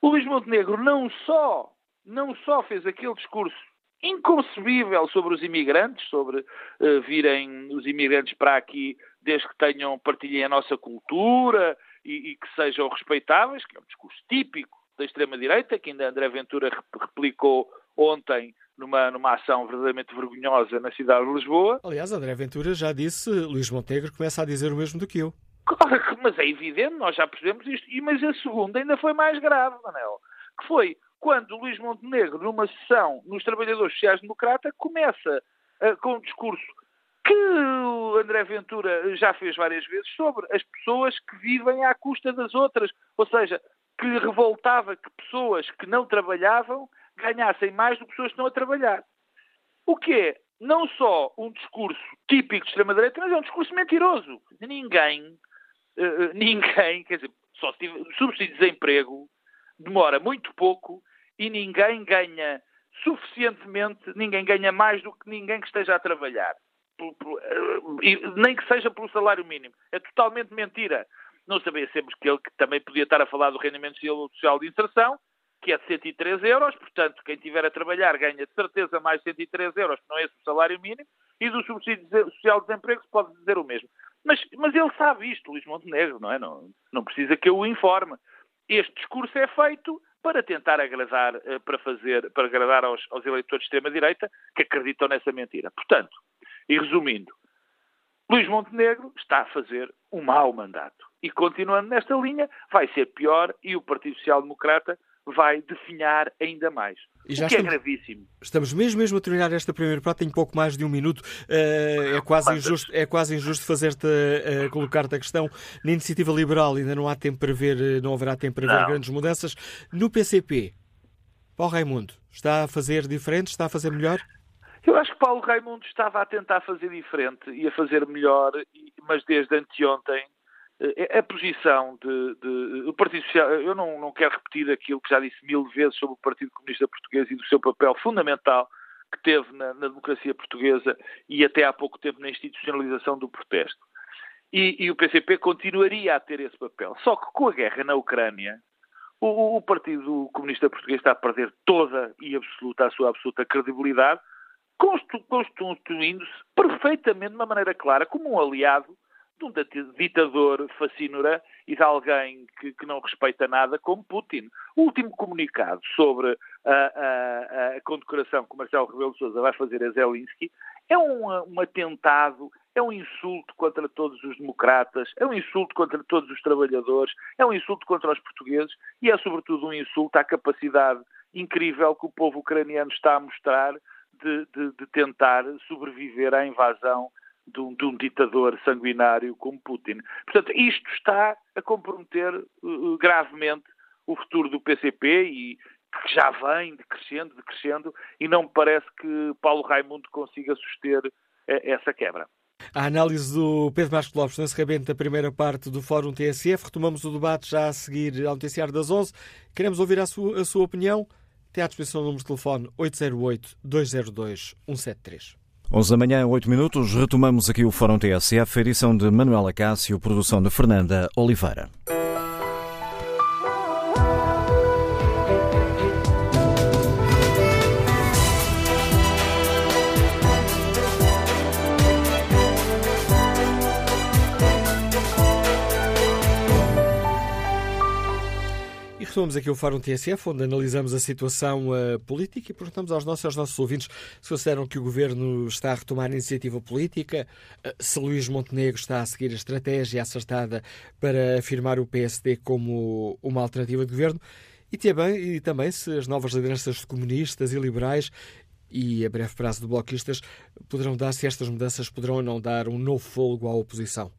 o Luís Montenegro não só, não só fez aquele discurso inconcebível sobre os imigrantes, sobre uh, virem os imigrantes para aqui desde que tenham, partilhem a nossa cultura e, e que sejam respeitáveis, que é um discurso típico da extrema-direita, que ainda André Ventura replicou ontem numa, numa ação verdadeiramente vergonhosa na cidade de Lisboa. Aliás, André Ventura já disse, Luís Montenegro começa a dizer o mesmo do que eu. Claro mas é evidente, nós já percebemos isto. E, mas a segunda ainda foi mais grave, Manel, que foi quando Luís Montenegro, numa sessão nos Trabalhadores Sociais Democrata, começa uh, com um discurso que o André Ventura já fez várias vezes sobre as pessoas que vivem à custa das outras. Ou seja, que lhe revoltava que pessoas que não trabalhavam ganhassem mais do que pessoas que estão a trabalhar. O que é não só um discurso típico de extrema-direita, mas é um discurso mentiroso. Ninguém uh, ninguém, quer dizer, só se tiver, subsídio de desemprego demora muito pouco e ninguém ganha suficientemente, ninguém ganha mais do que ninguém que esteja a trabalhar. Eh, nem que seja pelo salário mínimo. É totalmente mentira. Não sabemos que ele que também podia estar a falar do rendimento social de inserção, que é de 103 euros, portanto, quem estiver a trabalhar ganha de certeza mais 103 euros, que não é esse o salário mínimo, e do subsídio social de desemprego se pode dizer o mesmo. Mas, mas ele sabe isto, Luís Montenegro, não é? Não, não precisa que eu o informe. Este discurso é feito para tentar agradar, eh, para fazer, para agradar aos, aos eleitores de extrema-direita que acreditam nessa mentira. Portanto, e resumindo, Luís Montenegro está a fazer um mau mandato. E continuando nesta linha, vai ser pior e o Partido Social Democrata vai definhar ainda mais. E já o que é estamos, é gravíssimo. Estamos mesmo, mesmo a terminar esta primeira parte em pouco mais de um minuto. Uh, é, quase injusto, é quase injusto fazer-te uh, colocar-te a questão. Na iniciativa liberal ainda não há tempo para ver, eh, não haverá tempo para não. ver grandes mudanças. No PCP, Paulo Raimundo está a fazer diferente, está a fazer melhor? Eu acho que Paulo Raimundo estava a tentar fazer diferente e a fazer melhor, mas desde anteontem é, a posição de, de, do Partido Social, eu não, não quero repetir aquilo que já disse mil vezes sobre o Partido Comunista Português e do seu papel fundamental que teve na, na democracia portuguesa e até há pouco tempo na institucionalização do protesto. E, e, o PCP continuaria a ter esse papel. Só que com a guerra na Ucrânia, o, o Partido Comunista Português está a perder toda e absoluta a sua absoluta credibilidade, constituindo-se perfeitamente de uma maneira clara como um aliado de um ditador fascínora e de alguém que, que, não respeita nada como Putin. O último comunicado sobre a, a, a condecoração que Marcelo Rebelo de Sousa vai fazer a Zelensky é um, um atentado, é um insulto contra todos os democratas, é um insulto contra todos os trabalhadores, é um insulto contra os portugueses e é sobretudo um insulto à capacidade incrível que o povo ucraniano está a mostrar de, de, de tentar sobreviver à invasão de um, de um, ditador sanguinário como Putin. Portanto, isto está a comprometer uh, gravemente o futuro do PCP e que já vem decrescendo, decrescendo, e não me parece que Paulo Raimundo consiga suster uh, essa quebra. A análise do Pedro Marcos Lopes no encerramento da primeira parte do Fórum TSF. Retomamos o debate já a seguir ao noticiário das 11. Queremos ouvir a sua, a sua opinião. Tem à disposição o número de telefone 808-202-173. 11 da manhã, 8 minutos. Retomamos aqui o Fórum TSF, edição de Manuela Cássio, produção de Fernanda Oliveira. Retomamos aqui o Fórum TSF, onde analisamos a situação uh, política e perguntamos aos nossos, aos nossos ouvintes se consideram que o Governo está a retomar a iniciativa política, uh, se Luís Montenegro está a seguir a estratégia acertada para afirmar o PSD como uma alternativa de Governo. E também, e também se as novas lideranças comunistas e liberais e a breve prazo de bloquistas poderão dar, se estas mudanças poderão ou não dar um novo fôlego à oposição.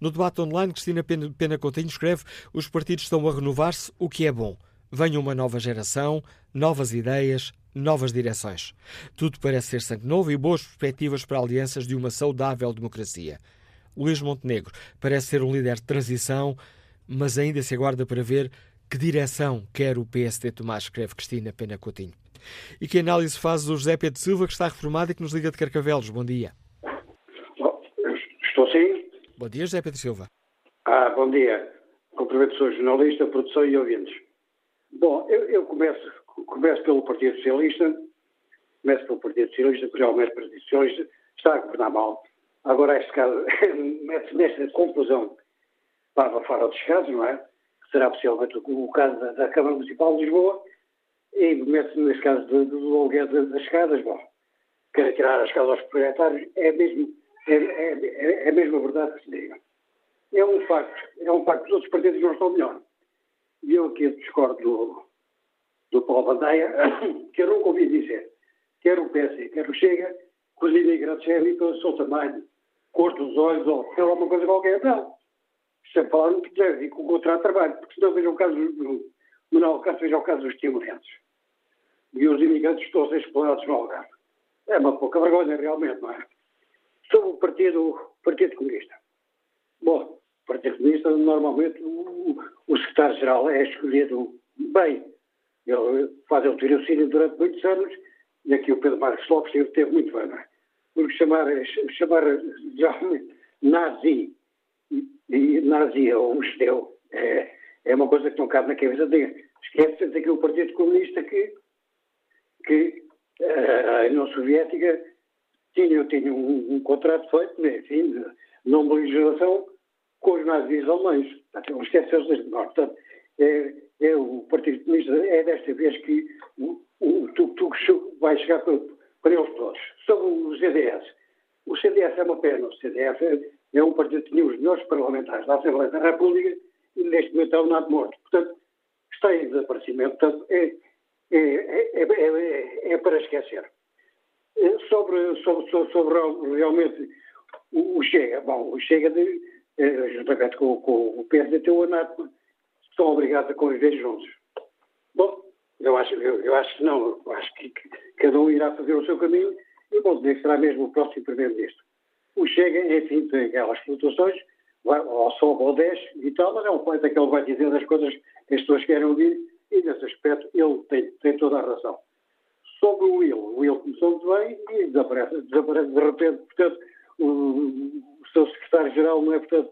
No debate online, Cristina Pena Coutinho escreve os partidos estão a renovar-se, o que é bom. Venha uma nova geração, novas ideias, novas direções. Tudo parece ser sangue novo e boas perspectivas para alianças de uma saudável democracia. Luís Montenegro parece ser um líder de transição, mas ainda se aguarda para ver que direção quer o PSD tomar, escreve Cristina Pena Coutinho. E que análise faz o José Pedro Silva, que está reformado e que nos liga de Carcavelos. Bom dia. Estou sim. Bom dia, José Pedro Silva. Ah, bom dia. Cumprimento, sou jornalista, produção e ouvintes. Bom, eu, eu começo, começo pelo Partido Socialista, começo pelo Partido Socialista, porque realmente o Partido Socialista está a governar mal. Agora, este caso, mete-se nesta confusão para fora dos casos, não é? Que será possivelmente o, o caso da, da, Câmara Municipal de Lisboa, e mete-se neste caso do, do das escadas, bom, quer tirar as escadas aos proprietários, é mesmo é, é, é, mesmo a verdade que se diga. É um facto, é um facto que os outros partidos não estão melhor. E eu aqui discordo do, do Paulo Bandeia, que eu nunca ouvi dizer, quer o PS, quer o Chega, que os imigrantes é ali pelo seu tamanho, cor dos olhos ou pela alguma coisa qualquer. Não. Sempre falaram que deve vir com o contrato de trabalho, porque senão veja o caso do Manuel Alcácer, veja o caso dos timorenses. E os imigrantes todos explorados no Algarve. É uma pouca vergonha, realmente, não é? sobre o Partido, Partido Comunista. Bom, o Partido Comunista, normalmente, o, o secretário-geral é escolhido bem. Ele faz o tirocínio durante muitos anos e aqui o Pedro Marcos Lopes teve muito bem, não é? Porque chamar, chamar geralmente nazi e nazi ou um judeu é, é uma coisa que não cabe na cabeça dele. Esquece-se daquele o Partido Comunista que, que eh, a União Soviética tinha, tinha um, um contrato feito, né, enfim, de não beligeração com os nazis alemães. Portanto, esqueceu-se deste norte. Portanto, é, é, o Partido Comunista é desta vez que o, o tuk-tuk vai chegar para, para eles todos. Sobre o CDS. O CDS é uma pena. O CDS é, é um partido que tinha os melhores parlamentares da Assembleia da República e neste momento é um nado morto. Portanto, está em desaparecimento. Portanto, é, é, é, é para esquecer. Eh, sobre, sobre, sobre, realmente o, Chega. Bom, o Chega, de, juntamente com, com o PSDT ou a NATO, estão obrigados a conviver juntos. Bom, eu acho, eu, eu acho que não. Eu acho que, cada um irá fazer o seu caminho e o Montenegro será mesmo o próximo primeiro-ministro. O Chega, enfim, tem aquelas flutuações, ou sobe ou desce e tal, mas é um ponto que ele vai dizer das coisas que as pessoas querem ouvir e, nesse aspecto, ele tem, tem toda a razão sobre o Will. O Will começou muito bem e desaparece, desaparece de repente. Portanto, o, o seu secretário-geral não é, portanto,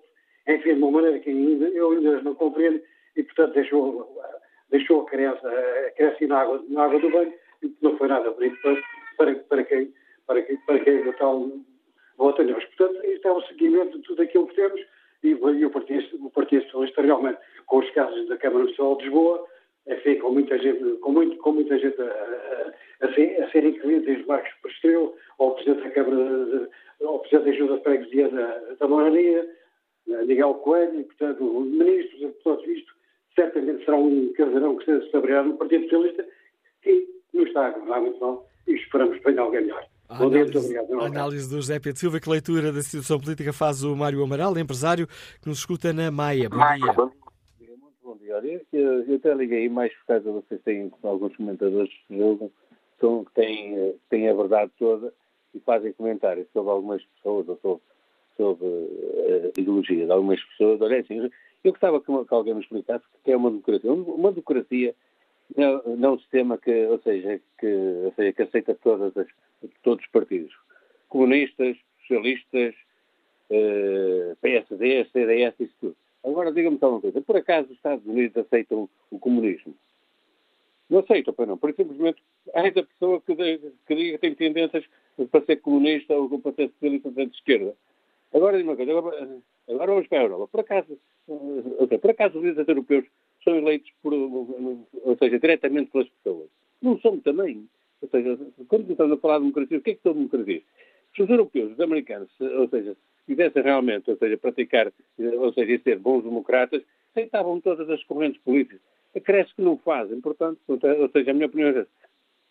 enfim, de uma maneira que ainda, eu ainda não compreendo e, portanto, deixou, deixou a criança, a na água, na água do banho e não foi nada bonito para, para, para quem, para quem, para quem o tal Botelhões. Portanto, isto é um seguimento de tudo aquilo que temos e, e o Partido Socialista realmente, com os casos da Câmara Municipal de Lisboa, enfim, com muita gente, com, muito, com muita gente a, a, a, ser, a ser incluído, desde Marcos Prestreu, ao Presidente da Câmara, de, ao Presidente da Ajuda de Freguesia da, da Moraria, Miguel Coelho, e, portanto, ministros, portanto, isto certamente será um casarão que se abrirá no Partido Socialista, que não está a governar muito mal, e esperamos que venha alguém melhor. A análise, a análise do José Pedro Silva, que leitura da situação política faz o Mário Amaral, empresário, que nos escuta na Maia. Bom dia dia. Olha, eu, eu até liguei mais por causa de vocês têm alguns comentadores que jogam, são, que têm, têm a verdade toda e fazem comentários sobre algumas pessoas ou sobre sobre a ideologia de algumas pessoas. Olha, assim, eu gostava que, alguém me explicasse o que é uma democracia. Uma democracia não, não é um sistema que, ou seja, que, ou seja, que aceita todas as, todos os partidos. Comunistas, socialistas, eh, PSD, CDS, isso tudo. Agora diga-me só uma coisa. Por acaso os Estados Unidos aceitam o comunismo? Não aceitam, pois não. Por simplesmente há essa pessoa que, que diga que tem tendências para ser comunista ou para ser socialista de esquerda. Agora diga uma coisa. Agora, agora vamos para a Europa. Por acaso, eh, por acaso os líderes europeus são eleitos por, ou seja, diretamente pelas pessoas? Não são também. Ou seja, quando estamos a falar de democracia, o que é que são democracias? Se os europeus, os americanos, ou seja, se quisessem realmente, ou seja, praticar, ou seja, ser bons democratas, aceitavam todas as correntes políticas. Acresce que não fazem, portanto, ou seja, a minha opinião é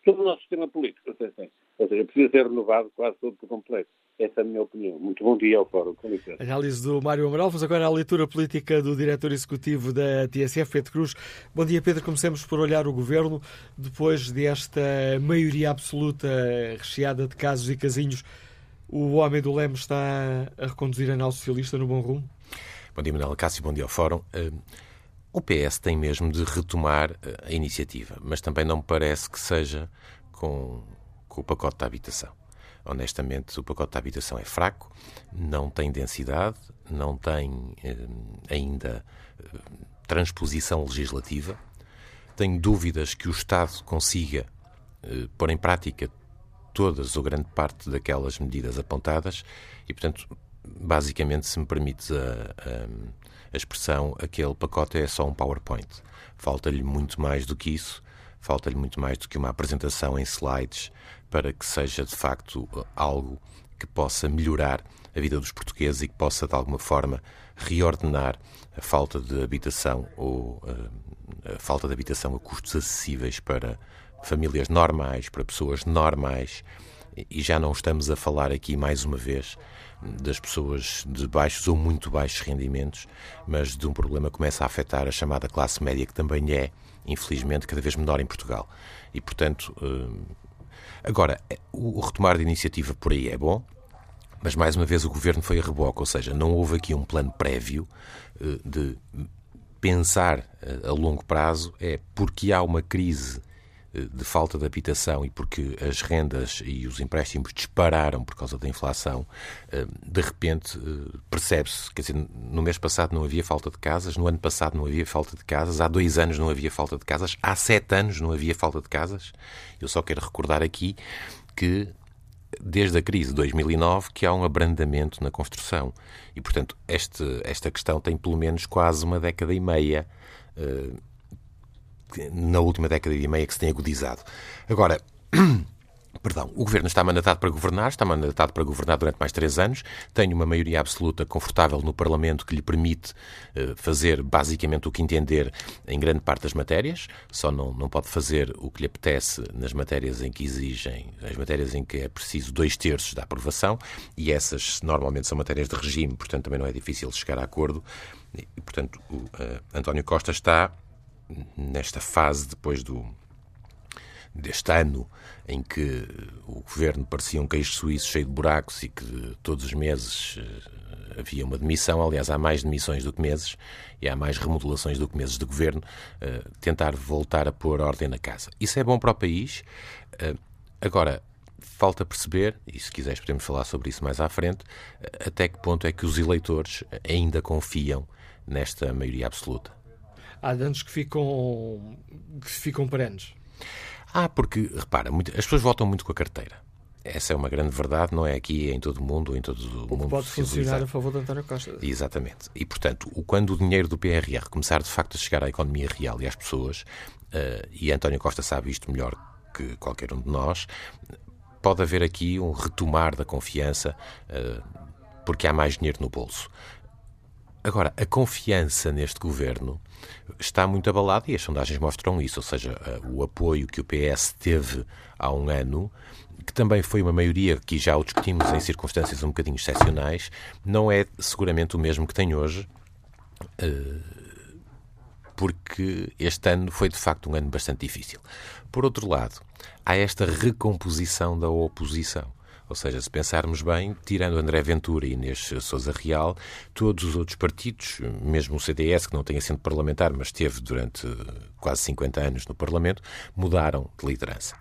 todo o nosso sistema político, ou seja, ou seja, precisa ser renovado quase todo por completo. Essa é a minha opinião. Muito bom dia ao Fórum. Com licença. Análise do Mário Amaral. Vamos agora à leitura política do diretor executivo da TSF, Pedro Cruz. Bom dia, Pedro. Comecemos por olhar o governo. Depois desta maioria absoluta recheada de casos e casinhos, o homem do Leme está a reconduzir a nau socialista no bom rumo? Bom dia, Manuela Cássio. Bom dia ao Fórum. Uh, o PS tem mesmo de retomar uh, a iniciativa, mas também não me parece que seja com, com o pacote da habitação. Honestamente, o pacote da habitação é fraco, não tem densidade, não tem eh, ainda eh, transposição legislativa. Tenho dúvidas que o Estado consiga eh, pôr em prática todas ou grande parte daquelas medidas apontadas e, portanto, basicamente, se me permites a, a, a expressão, aquele pacote é só um PowerPoint. Falta-lhe muito mais do que isso, falta-lhe muito mais do que uma apresentação em slides para que seja de facto algo que possa melhorar a vida dos portugueses e que possa de alguma forma reordenar a falta de habitação ou eh, a falta de habitação a custos acessíveis para famílias normais, para pessoas normais. E já não estamos a falar aqui mais uma vez das pessoas de baixos ou muito baixos rendimentos, mas de um problema que começa a afetar a chamada classe média, que também é, infelizmente, cada vez menor em Portugal. E, portanto, eh, Agora, o retomar de iniciativa por aí é bom, mas mais uma vez o governo foi a reboque, ou seja, não houve aqui um plano prévio eh, de pensar eh, a longo prazo, é porque há uma crise eh, de falta de habitação e porque as rendas e os empréstimos dispararam por causa da inflação, eh, de repente eh, percebe-se, quer dizer, no mês passado não havia falta de casas, no ano passado não havia falta de casas, há dois anos não havia falta de casas, há sete anos não havia falta de casas. Eu só quero recordar aqui que desde a crise de 2009 que há um abrandamento na construção e, portanto, este, esta questão tem pelo menos quase uma década e meia na última década e meia que se tem agudizado. Agora, Perdão, o governo está mandatado para governar, está mandatado para governar durante mais três anos, tem uma maioria absoluta confortável no Parlamento que lhe permite uh, fazer basicamente o que entender em grande parte das matérias, só não, não pode fazer o que lhe apetece nas matérias em que exigem, as matérias em que é preciso dois terços da aprovação, e essas normalmente são matérias de regime, portanto também não é difícil chegar a acordo. E, portanto, o, uh, António Costa está nesta fase depois do deste ano em que o governo parecia um queijo suíço cheio de buracos e que todos os meses uh, havia uma demissão, aliás, há mais demissões do que meses e há mais remodelações do que meses de governo, uh, tentar voltar a pôr ordem na casa. Isso é bom para o país. Uh, agora, falta perceber, e se quiseres podemos falar sobre isso mais à frente, até que ponto é que os eleitores ainda confiam nesta maioria absoluta há danos que ficam, que ficam perenes. Ah, porque, repara, muito, as pessoas votam muito com a carteira. Essa é uma grande verdade, não é aqui em todo o mundo, em todo o, o mundo. pode funcionar a favor de António Costa. Exatamente. E, portanto, quando o dinheiro do PRR começar de facto a chegar à economia real e às pessoas, uh, e António Costa sabe isto melhor que qualquer um de nós, pode haver aqui um retomar da confiança, uh, porque há mais dinheiro no bolso. Agora, a confiança neste governo está muito abalada e as sondagens mostram isso, ou seja, o apoio que o PS teve há um ano, que também foi uma maioria que já o discutimos em circunstâncias um bocadinho excepcionais, não é seguramente o mesmo que tem hoje, eh, porque este ano foi de facto um ano bastante difícil. Por outro lado, há esta recomposição da oposição. Ou seja, se pensarmos bem, tirando André Ventura e Inês Souza Real, todos os outros partidos, mesmo o CDS, que não tem assento parlamentar, mas esteve durante quase 50 anos no Parlamento, mudaram de liderança.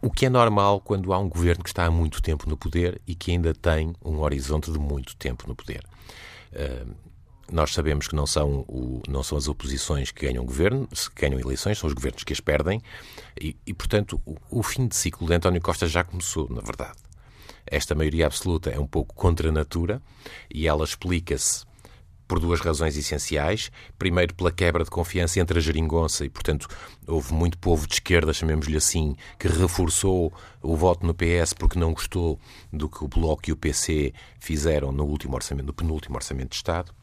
O que é normal quando há um governo que está há muito tempo no poder e que ainda tem um horizonte de muito tempo no poder. Nós sabemos que não são, o, não são as oposições que ganham governo, se ganham eleições, são os governos que as perdem, e, e portanto, o, o, fim de ciclo de António Costa já começou, na verdade. Esta maioria absoluta é um pouco contra a natura e ela explica-se por duas razões essenciais. Primeiro, pela quebra de confiança entre a geringonça e, portanto, houve muito povo de esquerda, chamemos-lhe assim, que reforçou o voto no PS porque não gostou do que o Bloco e o PC fizeram no último orçamento, no penúltimo orçamento de Estado.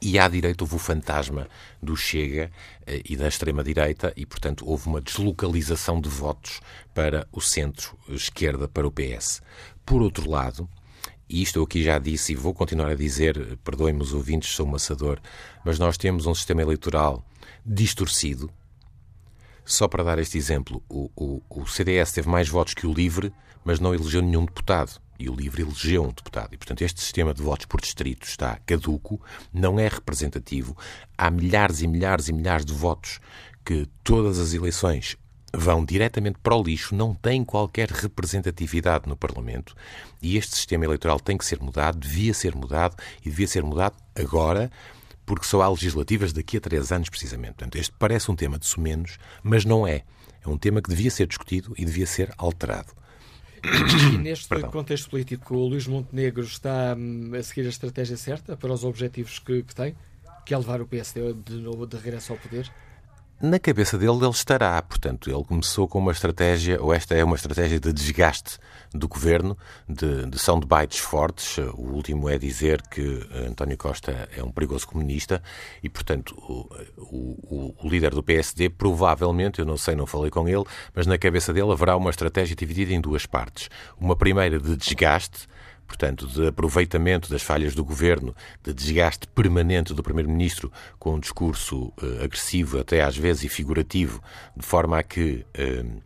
E à direita houve o fantasma do Chega eh, e da extrema-direita, e, portanto, houve uma deslocalização de votos para o centro-esquerda, para o PS. Por outro lado, e isto eu aqui já disse e vou continuar a dizer, perdoem-me os ouvintes, sou maçador, mas nós temos um sistema eleitoral distorcido. Só para dar este exemplo, o, o, o CDS teve mais votos que o LIVRE, mas não elegeu nenhum deputado e o LIVRE elegeu um deputado. E, portanto, este sistema de votos por distrito está caduco, não é representativo. Há milhares e milhares e milhares de votos que todas as eleições vão diretamente para o lixo, não têm qualquer representatividade no Parlamento. E este sistema eleitoral tem que ser mudado, devia ser mudado e devia ser mudado agora, porque só há legislativas daqui a três anos, precisamente. Portanto, este parece um tema de sumenos, mas não é. É um tema que devia ser discutido e devia ser alterado. E neste Perdão. contexto político, o Luís Montenegro está hum, a seguir a estratégia certa para os objetivos que, que tem? Que é levar o PSD de novo de regresso ao poder? Na cabeça dele ele estará. Portanto, ele começou com uma estratégia, ou esta é uma estratégia de desgaste do governo, de, de soundbites fortes. O último é dizer que António Costa é um perigoso comunista e, portanto, o, o, o líder do PSD provavelmente, eu não sei, não falei com ele, mas na cabeça dele haverá uma estratégia dividida em duas partes. Uma primeira de desgaste, portanto, de aproveitamento das falhas do governo, de desgaste permanente do Primeiro-Ministro com um discurso uh, agressivo, até às vezes e figurativo, de forma a que uh,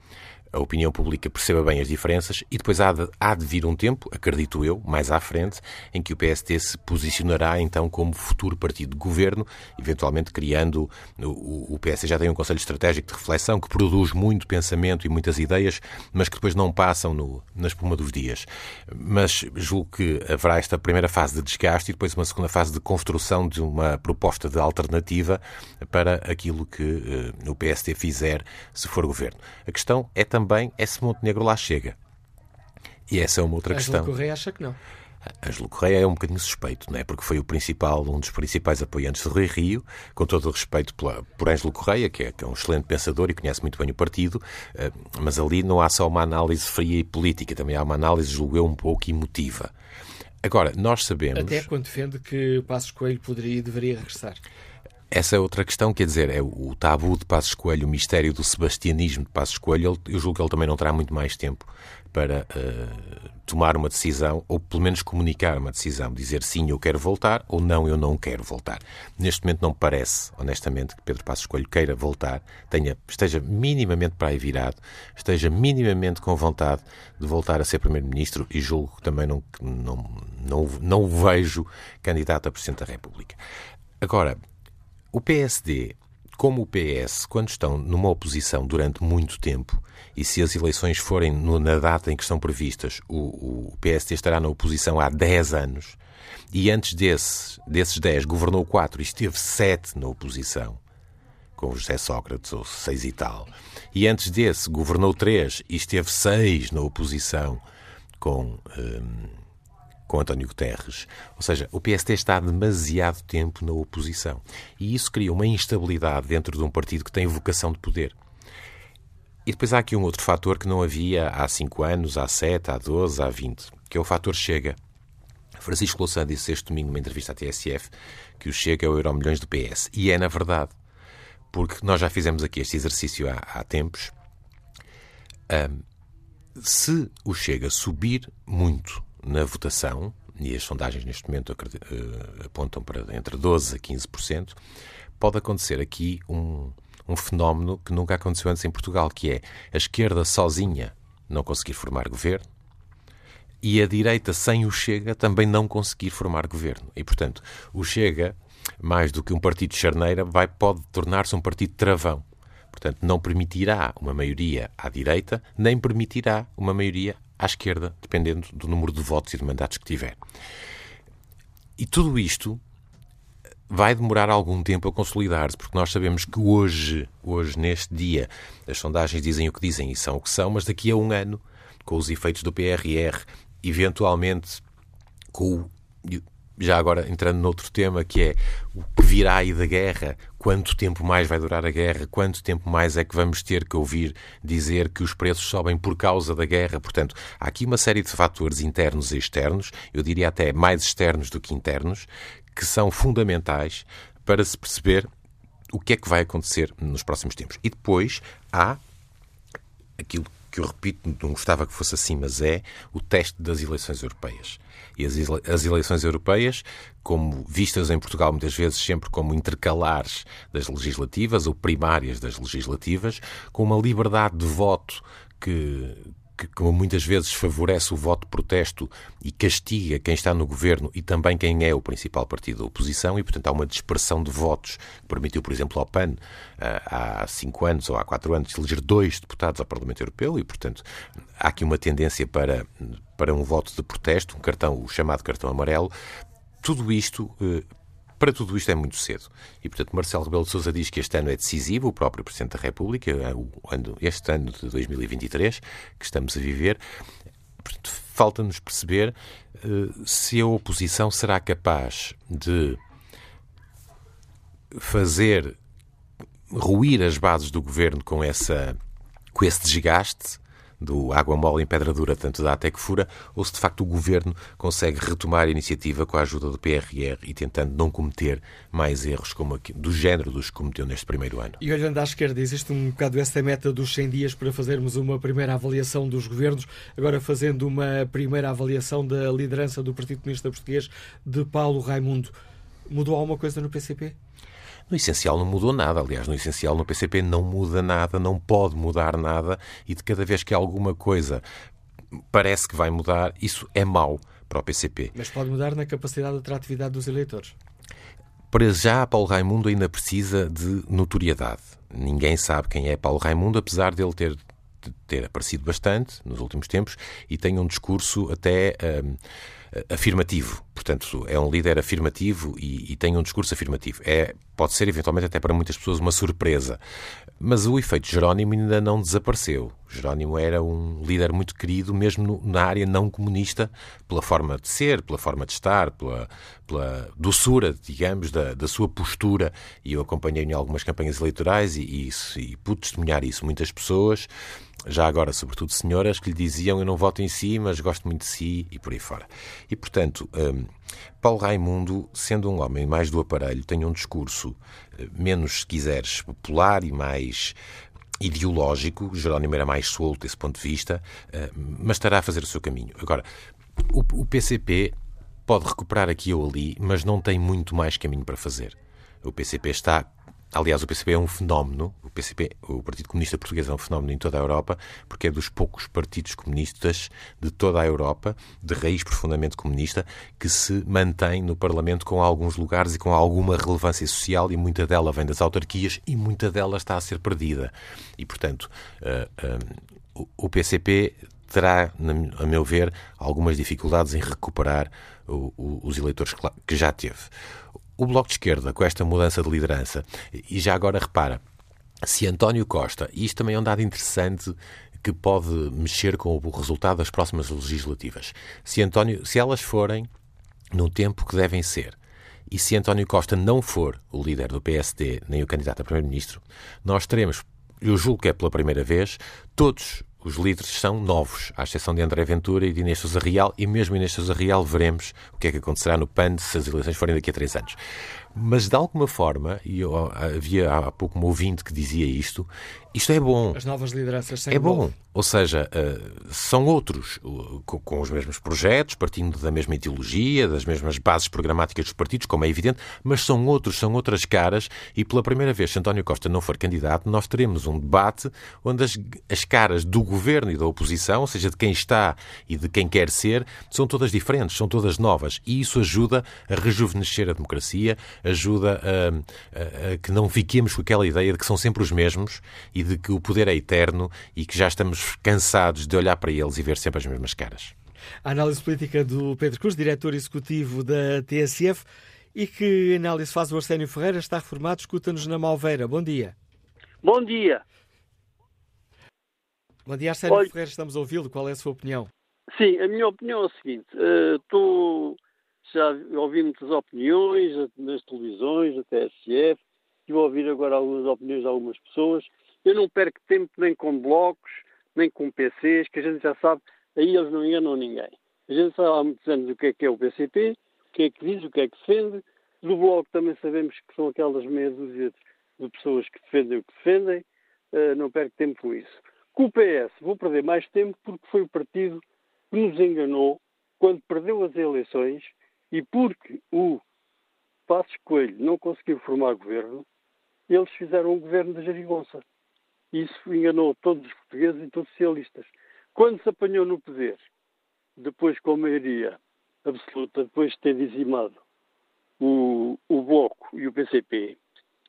a opinião pública perceba bem as diferenças e depois há de, há de vir um tempo, acredito eu, mais à frente, em que o PST se posicionará então como futuro partido de governo, eventualmente criando. O, o PSD já tem um Conselho Estratégico de Reflexão que produz muito pensamento e muitas ideias, mas que depois não passam no, na espuma dos dias. Mas julgo que haverá esta primeira fase de desgaste e depois uma segunda fase de construção de uma proposta de alternativa para aquilo que uh, o PST fizer se for governo. A questão é também também é se Montenegro lá chega. E essa é uma outra Ângelo questão. Correia acha que não. Ângelo Correia é um bocadinho suspeito, não é? Porque foi o principal, um dos principais apoiantes de Rui Rio, com todo o respeito pela, por Ângelo Correia, que é, que é, um excelente pensador e conhece muito bem o partido, eh, mas ali não há só uma análise fria e política, também há uma análise, julgo eu, um pouco emotiva. Agora, nós sabemos. Até quando defende que Passos Coelho poderia e deveria regressar. Essa é outra questão, quer dizer, é o tabu de Passos Coelho, o mistério do sebastianismo de Passos Coelho, eu julgo que ele também não terá muito mais tempo para uh, tomar uma decisão, ou pelo menos comunicar uma decisão, dizer sim, eu quero voltar, ou não, eu não quero voltar. Neste momento não parece, honestamente, que Pedro Passos Coelho queira voltar, tenha, esteja minimamente para aí virado, esteja minimamente com vontade de voltar a ser Primeiro-Ministro e julgo que também não, não, não, não o vejo candidato a Presidente da República. Agora, o PSD, como o PS, quando estão numa oposição durante muito tempo, e se as eleições forem na data em que estão previstas, o, o PSD estará na oposição há 10 anos, e antes desse, desses 10 governou 4 e esteve 7 na oposição, com o José Sócrates, ou 6 e tal. E antes desse governou 3 e esteve 6 na oposição, com. Hum, com António Guterres. Ou seja, o PST está há demasiado tempo na oposição. E isso cria uma instabilidade dentro de um partido que tem vocação de poder. E depois há aqui um outro fator que não havia há 5 anos, há 7, há 12, há 20, que é o fator Chega. Francisco Louçã disse este domingo numa entrevista à TSF que o Chega é o euro milhões do PS. E é na verdade, porque nós já fizemos aqui este exercício há, há tempos. Um, se o Chega subir muito na votação, e as sondagens neste momento uh, apontam para entre 12% a 15%, pode acontecer aqui um, um fenómeno que nunca aconteceu antes em Portugal, que é a esquerda sozinha não conseguir formar governo, e a direita sem o Chega também não conseguir formar governo. E, portanto, o Chega, mais do que um partido de charneira, vai, pode tornar-se um partido travão. Portanto, não permitirá uma maioria à direita, nem permitirá uma maioria à esquerda, dependendo do número de votos e de mandatos que tiver. E tudo isto vai demorar algum tempo a consolidar-se, porque nós sabemos que hoje, hoje, neste dia, as sondagens dizem o que dizem e são o que são, mas daqui a um ano, com os efeitos do PRR, eventualmente com o já agora entrando noutro tema, que é o que virá aí da guerra, quanto tempo mais vai durar a guerra, quanto tempo mais é que vamos ter que ouvir dizer que os preços sobem por causa da guerra. Portanto, há aqui uma série de fatores internos e externos, eu diria até mais externos do que internos, que são fundamentais para se perceber o que é que vai acontecer nos próximos tempos. E depois há aquilo que eu repito, não gostava que fosse assim, mas é o teste das eleições europeias. E as, as eleições europeias, como vistas em Portugal muitas vezes sempre como intercalares das legislativas ou primárias das legislativas, com uma liberdade de voto que, que, como muitas vezes favorece o voto de protesto e castiga quem está no governo e também quem é o principal partido da oposição, e portanto há uma dispersão de votos que permitiu, por exemplo, ao PAN eh, há cinco anos ou há quatro anos eleger dois deputados ao Parlamento Europeu, e portanto há aqui uma tendência para, para um voto de protesto, um cartão, o chamado cartão amarelo. Tudo isto eh, para tudo isto é muito cedo. E, portanto, Marcelo Rebelo de Sousa diz que este ano é decisivo, o próprio Presidente da República, é este ano de 2023, que estamos a viver. Falta-nos perceber uh, se a oposição será capaz de fazer ruir as bases do governo com, essa, com esse desgaste do água mole em pedra dura, tanto da até que fura, ou se de facto o governo consegue retomar a iniciativa com a ajuda do PRR e tentando não cometer mais erros como aqui, do género dos que cometeu neste primeiro ano. E olhando à esquerda, existe um bocado essa meta dos 100 dias para fazermos uma primeira avaliação dos governos, agora fazendo uma primeira avaliação da liderança do Partido Comunista Português de Paulo Raimundo. Mudou alguma coisa no PCP? No essencial não mudou nada. Aliás, no essencial no PCP não muda nada, não pode mudar nada e de cada vez que alguma coisa parece que vai mudar, isso é mau para o PCP. Mas pode mudar na capacidade de atratividade dos eleitores. Para já, Paulo Raimundo ainda precisa de notoriedade. Ninguém sabe quem é Paulo Raimundo, apesar de ele ter, ter aparecido bastante nos últimos tempos e tem um discurso até. Hum, afirmativo. Portanto, é um líder afirmativo e, e, tem um discurso afirmativo. É, pode ser, eventualmente, até para muitas pessoas, uma surpresa. Mas o efeito Jerónimo ainda não desapareceu. Jerónimo era um líder muito querido, mesmo na área não comunista, pela forma de ser, pela forma de estar, pela, pela doçura, digamos, da, da sua postura. E eu acompanhei em algumas campanhas eleitorais e, e, e pude testemunhar isso. Muitas pessoas já agora, sobretudo senhoras, que lhe diziam eu não voto em si, mas gosto muito de si e por aí fora. E, portanto, um, Paulo Raimundo, sendo um homem mais do aparelho, tem um discurso eh, menos, se quiseres, popular e mais ideológico. Jerónimo era mais solto desse ponto de vista, uh, mas estará a fazer o seu caminho. Agora, o, o PCP pode recuperar aqui ou ali, mas não tem muito mais caminho para fazer. O PCP está Aliás, o PCP é um fenómeno, o PCP, o Partido Comunista Português é um fenómeno em toda a Europa, porque é dos poucos partidos comunistas de toda a Europa, de raiz profundamente comunista, que se mantém no Parlamento com alguns lugares e com alguma relevância social, e muita dela vem das autarquias e muita dela está a ser perdida. E, portanto, uh, uh, o PCP terá, a meu ver, algumas dificuldades em recuperar o, o, os eleitores que já teve o Bloco de Esquerda, com esta mudança de liderança, e já agora repara, se António Costa, e isto também é um dado interessante que pode mexer com o resultado das próximas legislativas, se, António, se elas forem no tempo que devem ser, e se António Costa não for o líder do PSD nem o candidato a primeiro-ministro, nós teremos, eu julgo que é pela primeira vez, todos os líderes são novos, à exceção de André Ventura e de Inês Sousa Real, e mesmo Inês Sousa Real veremos o que é que acontecerá no PAN se as eleições forem daqui a três anos. mas de alguma forma, e eu, havia há pouco um ouvinte que dizia isto, isto é bom. As novas lideranças sem É bom. Ou seja, uh, são outros, com, com, os mesmos projetos, partindo da mesma ideologia, das mesmas bases programáticas dos partidos, como é evidente, mas são outros, são outras caras, e pela primeira vez, se António Costa não for candidato, nós teremos um debate onde as, as caras do governo e da oposição, ou seja, de quem está e de quem quer ser, são todas diferentes, são todas novas, e isso ajuda a rejuvenescer a democracia, ajuda a, a, a que não fiquemos com aquela ideia de que são sempre os mesmos e de que o poder é eterno e que já estamos cansados de olhar para eles e ver sempre as mesmas caras. A análise política do Pedro Cruz, diretor executivo da TSF. E que análise faz o Arsénio Ferreira? Está reformado, escuta-nos na Malveira. Bom dia. Bom dia. Bom dia, Arsénio Olha... Ferreira, estamos a ouvi-lo. Qual é a sua opinião? Sim, a minha opinião é a seguinte. Uh, tô, já ouvi muitas opiniões nas televisões, da TSF, e vou ouvir agora algumas opiniões de algumas pessoas. Eu não perco tempo nem com blocos, nem com PCs, que a gente já sabe, aí eles não enganam ninguém. A gente sabe há muitos anos o que é que é o PCP, o que é que diz, o que é que defende. Do bloco também sabemos que são aquelas meia dúzia de pessoas que defendem o que defendem. Uh, não perco tempo com isso. Com o PS vou perder mais tempo porque foi o partido que nos enganou quando perdeu as eleições e porque o Passos Coelho não conseguiu formar governo, eles fizeram um governo de gerigonça. Isso enganou todos os portugueses e todos os socialistas. Quando se apanhou no poder, depois com a maioria absoluta, depois de ter dizimado o, o Bloco e o PCP,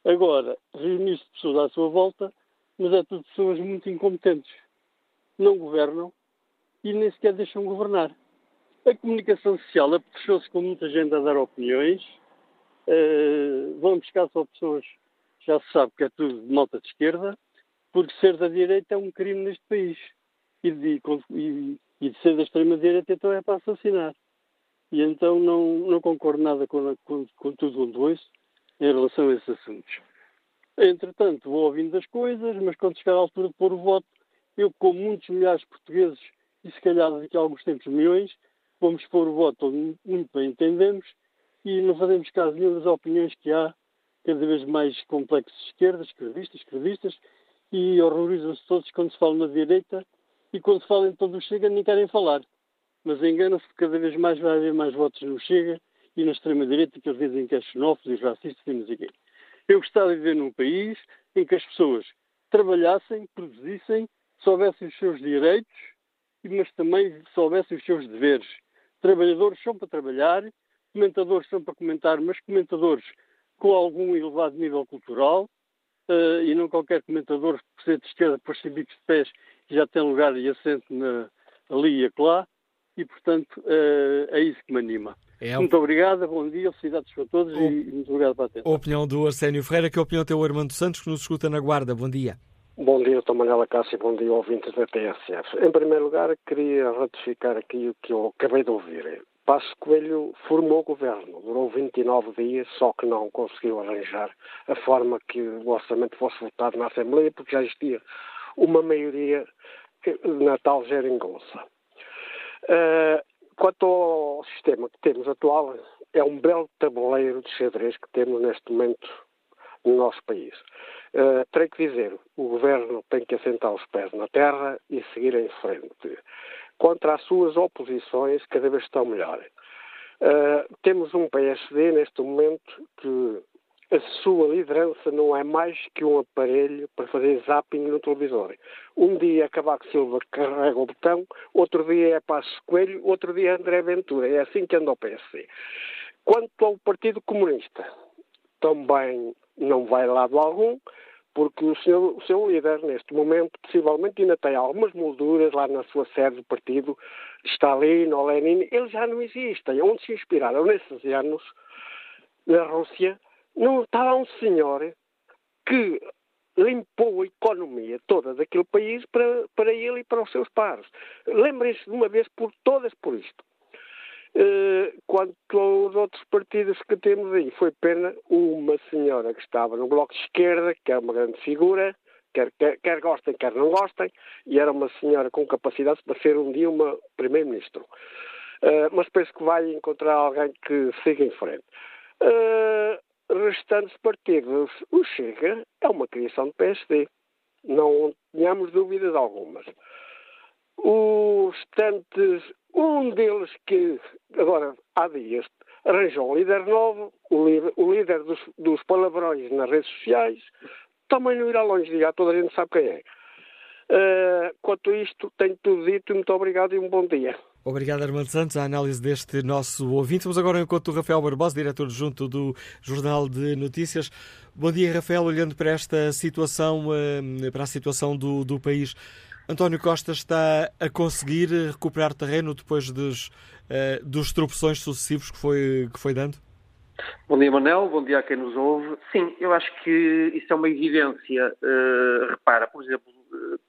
agora reunir-se pessoas à sua volta, mas é tudo pessoas muito incompetentes. Não governam e nem sequer deixam governar. A comunicação social apetechou-se com muita gente a dar opiniões, uh, vão buscar só pessoas, já se sabe que é tudo de malta de esquerda, porque ser da direita é um crime neste país. E de, e, e de ser da extrema-direita então é para assassinar. E então não, não concordo nada com, com, com tudo onde ouço em relação a esses assuntos. Entretanto, vou ouvindo as coisas, mas quando chegar a altura de pôr o voto, eu, como muitos milhares de portugueses, e se calhar daqui a alguns tempos milhões, vamos pôr o voto onde muito bem entendemos e não fazemos caso nenhum das opiniões que há, cada vez mais complexas de esquerdistas, esquerdistas, e horrorizam-se todos quando se fala na direita e quando se fala em todo o Chega nem querem falar. Mas enganam-se que cada vez mais vai haver mais votos no Chega e na extrema-direita que eles dizem que é xenófobo e racista e não sei quê. Eu gostava de viver num país em que as pessoas trabalhassem, produzissem, soubessem os seus direitos, mas também soubessem os seus deveres. Trabalhadores são para trabalhar, comentadores são para comentar, mas comentadores com algum elevado nível cultural, uh, e não qualquer comentador por ser de esquerda, por ser bicos de pés, já tem lugar e assento na, ali e acolá, e portanto uh, é isso que me anima. É muito obrigado, bom dia, felicidades para todos o... e muito obrigado para a atenção. A opinião do Arsénio Ferreira, que a opinião tem o Armando Santos, que nos escuta na Guarda. Bom dia. Bom dia, Dr. Manela Cássio, bom dia, ouvintes da TSF. Em primeiro lugar, queria ratificar aqui o que eu acabei de ouvir. Passo Coelho formou o governo, durou 29 dias, só que não conseguiu arranjar a forma que o orçamento fosse votado na Assembleia, porque já existia uma maioria na tal geringonça. Uh, quanto ao sistema que temos atual, é um belo tabuleiro de xadrez que temos neste momento no nosso país. Uh, terei que dizer, o governo tem que assentar os pés na terra e seguir em frente contra as suas oposições cada vez estão melhor. Uh, temos um PSD neste momento que a sua liderança não é mais que um aparelho para fazer zapping no televisor. Um dia é Cavaco Silva carrega o botão, outro dia é Passo Coelho, outro dia é André Ventura. É assim que anda o PSD. Quanto ao Partido Comunista, também não vai lado algum porque o seu, o seu líder, neste momento, possivelmente ainda tem algumas molduras lá na sua sede do partido, Stalin ou Lenin, eles já não existem. Onde se inspiraram nesses anos, na Rússia, não está lá um senhor que limpou a economia toda daquele país para, para ele e para os seus pares. Lembrem-se de uma vez por todas por isto. Eh, quanto aos outros partidos que temos aí, foi pena uma senhora que estava no Bloco de Esquerda, que é uma grande figura, quer, quer, quer gostem, quer não gostem, e era uma senhora com capacidade para ser um dia uma primeiro-ministro. Uh, mas penso que vai encontrar alguém que siga em frente. Uh, restantes partidos. O Chega é uma criação do PSD. Não tenhamos dúvidas algumas. Os tantos, um deles que agora há dias arranjou um líder novo, o líder, o líder dos, dos, palavrões nas redes sociais, também não irá longe, diga, toda a gente sabe quem é. Uh, quanto a isto, tenho tudo dito, muito obrigado e um bom dia. Obrigado, Armando Santos, a análise deste nosso ouvinte. Vamos agora ao encontro do Rafael Barbosa, diretor junto do Jornal de Notícias. Bom dia, Rafael. Olhando para esta situação, eh, para a situação do, do país, António Costa está a conseguir recuperar terreno depois dos, uh, dos tropeções sucessivos que foi, que foi dando? Bom dia, Manel. Bom dia a quem nos ouve. Sim, eu acho que isso é uma evidência. Uh, repara, por exemplo,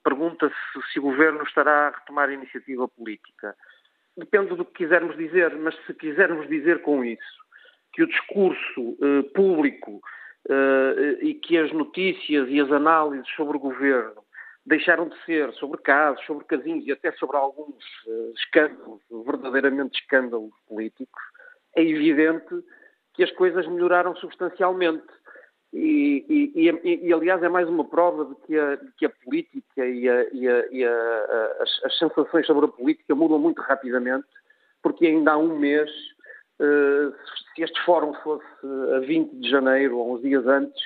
pergunta-se se o governo estará a retomar a iniciativa política depende do que quisermos dizer, mas se quisermos dizer com isso que o discurso uh, público uh, e que as notícias e as análises sobre o governo deixaram de ser sobre casos, sobre casinhos e até sobre alguns uh, escândalos, verdadeiramente escândalos políticos, é evidente que as coisas melhoraram substancialmente. E, e, e, e, aliás, é mais uma prova de que a, de que a política e, a, as, as, sensações sobre a política mudam muito rapidamente, porque ainda há um mês, uh, se este fórum fosse a 20 de janeiro, ou uns dias antes,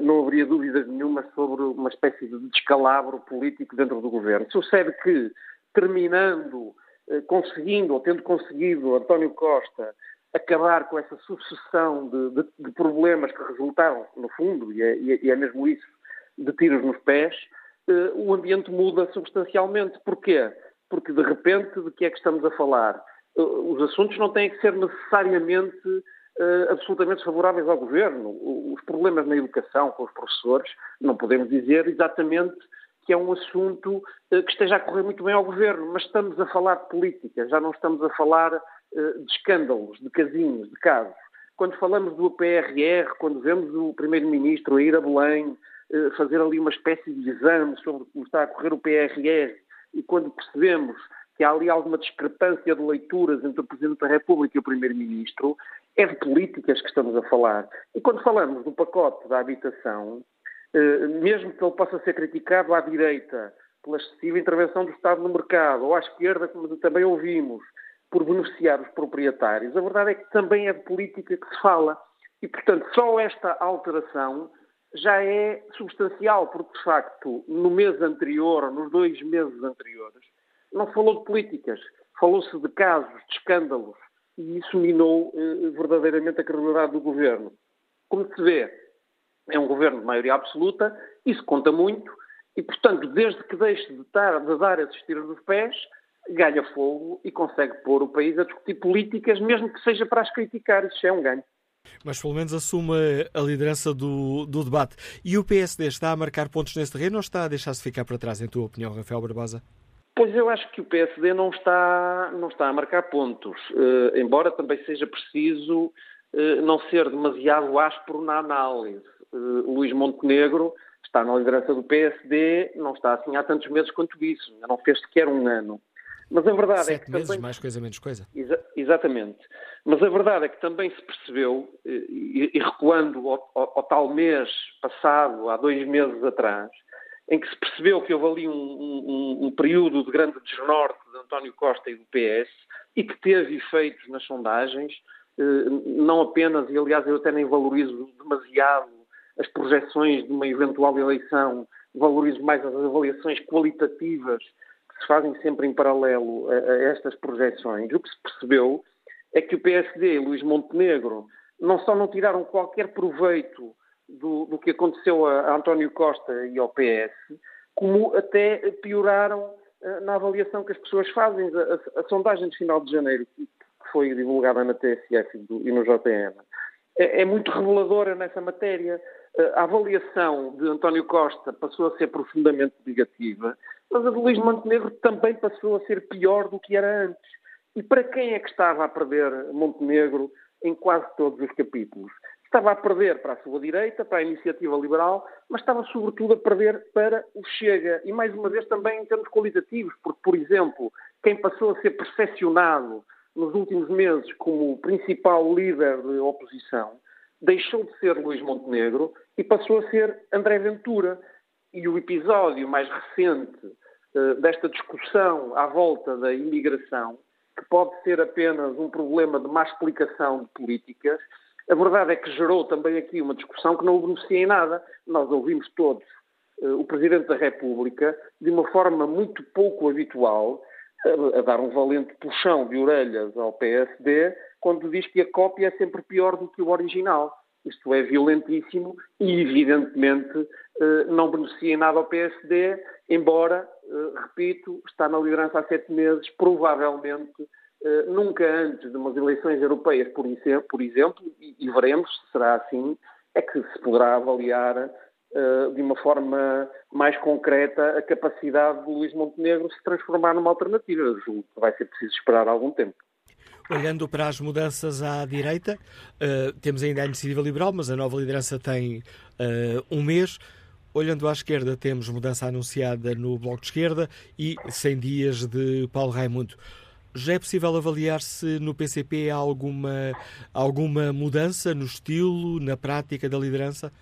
não haveria dúvidas nenhuma sobre uma espécie de descalabro político dentro do governo. Sucede que, terminando, uh, conseguindo, ou tendo conseguido António Costa acabar com essa sucessão de, de, de problemas que resultaram, no fundo, e é, e é, mesmo isso, de tiros nos pés, uh, o ambiente muda substancialmente. Porquê? Porque, de repente, de que é que estamos a falar? Os assuntos não têm que ser necessariamente uh, absolutamente favoráveis ao governo. Os problemas na educação com os professores, não podemos dizer exatamente que é um assunto que esteja a correr muito bem ao governo, mas estamos a falar de política, já não estamos a falar eh, de escândalos, de casinhos, de casos. Quando falamos do PRR, quando vemos o Primeiro-Ministro ir a Belém fazer ali uma espécie de exame sobre como está a correr o PRR, e quando percebemos que há ali alguma discrepância de leituras entre o Presidente da República e o Primeiro-Ministro, é de políticas que estamos a falar. E quando falamos do pacote da habitação, eh, mesmo que ele possa ser criticado à direita pela excessiva intervenção do Estado no mercado, ou à esquerda, como também ouvimos, por beneficiar os proprietários. A verdade é que também é de política que se fala. E, portanto, só esta alteração já é substancial, porque, de facto, no mês anterior, nos dois meses anteriores, não falou de políticas, falou-se de casos, de escândalos, e isso minou eh, verdadeiramente a credibilidade do governo. Como se vê, é um governo de maioria absoluta, isso conta muito, e, portanto, desde que deixe de, tar, de dar esses tiros dos pés, ganha fogo e consegue pôr o país a discutir políticas, mesmo que seja para as criticar. Isso é um ganho. Mas pelo menos assume a liderança do, do debate. E o PSD está a marcar pontos nesse terreno ou está a deixar-se ficar para trás, em tua opinião, Rafael Barbosa? Pois eu acho que o PSD não está, não está a marcar pontos, uh, embora também seja preciso uh, não ser demasiado áspero na análise. Uh, Luís Montenegro está na liderança do PSD, não está assim há tantos meses quanto isso, não fez sequer um ano. Mas a verdade Sete é que. meses, também... mais coisa, menos coisa. Exa exatamente. Mas a verdade é que também se percebeu, e, e recuando ao, ao, ao, tal mês passado, há dois meses atrás, em que se percebeu que houve ali um, um, um período de grande desnorte de António Costa e do PS e que teve efeitos nas sondagens, eh, não apenas, e aliás eu até nem valorizo demasiado as projeções de uma eventual eleição, valorizo mais as avaliações qualitativas que se fazem sempre em paralelo a, a estas projeções, o que se percebeu é que o PSD e Luís Montenegro não só não tiraram qualquer proveito do, do que aconteceu a, a, António Costa e ao PS, como até pioraram uh, na avaliação que as pessoas fazem. A, a, a, sondagem de final de janeiro, que foi divulgada na TSF e, no JN, é, é, muito reveladora nessa matéria. Uh, a avaliação de António Costa passou a ser profundamente negativa mas a de Luís Montenegro também passou a ser pior do que era antes. E para quem é que estava a perder Montenegro em quase todos os capítulos? Estava a perder para a sua direita, para a iniciativa liberal, mas estava sobretudo a perder para o Chega. E mais uma vez também em termos qualitativos, porque, por exemplo, quem passou a ser percepcionado nos últimos meses como principal líder de oposição deixou de ser Luís Montenegro e passou a ser André Ventura. E o episódio mais recente uh, desta discussão à volta da imigração, que pode ser apenas um problema de má explicação de políticas, a verdade é que gerou também aqui uma discussão que não beneficia em nada. Nós ouvimos todos uh, o Presidente da República, de uma forma muito pouco habitual, a, a dar um valente puxão de orelhas ao PSD, quando diz que a cópia é sempre pior do que o original. Isto é violentíssimo e, evidentemente, eh, não beneficia em nada ao PSD, embora, eh, repito, está na liderança há sete meses, provavelmente eh, nunca antes de umas eleições europeias, por exemplo, e veremos se será assim, é que se poderá avaliar de uma forma mais concreta a capacidade de Luís Montenegro se transformar numa alternativa. Julgo que vai ser preciso esperar algum tempo. Olhando para as mudanças à direita, uh, temos ainda a iniciativa liberal, mas a nova liderança tem uh, um mês. Olhando à esquerda, temos mudança anunciada no Bloco de Esquerda e 100 dias de Paulo Raimundo. Já é possível avaliar se no PCP há alguma, alguma mudança no estilo, na prática da liderança?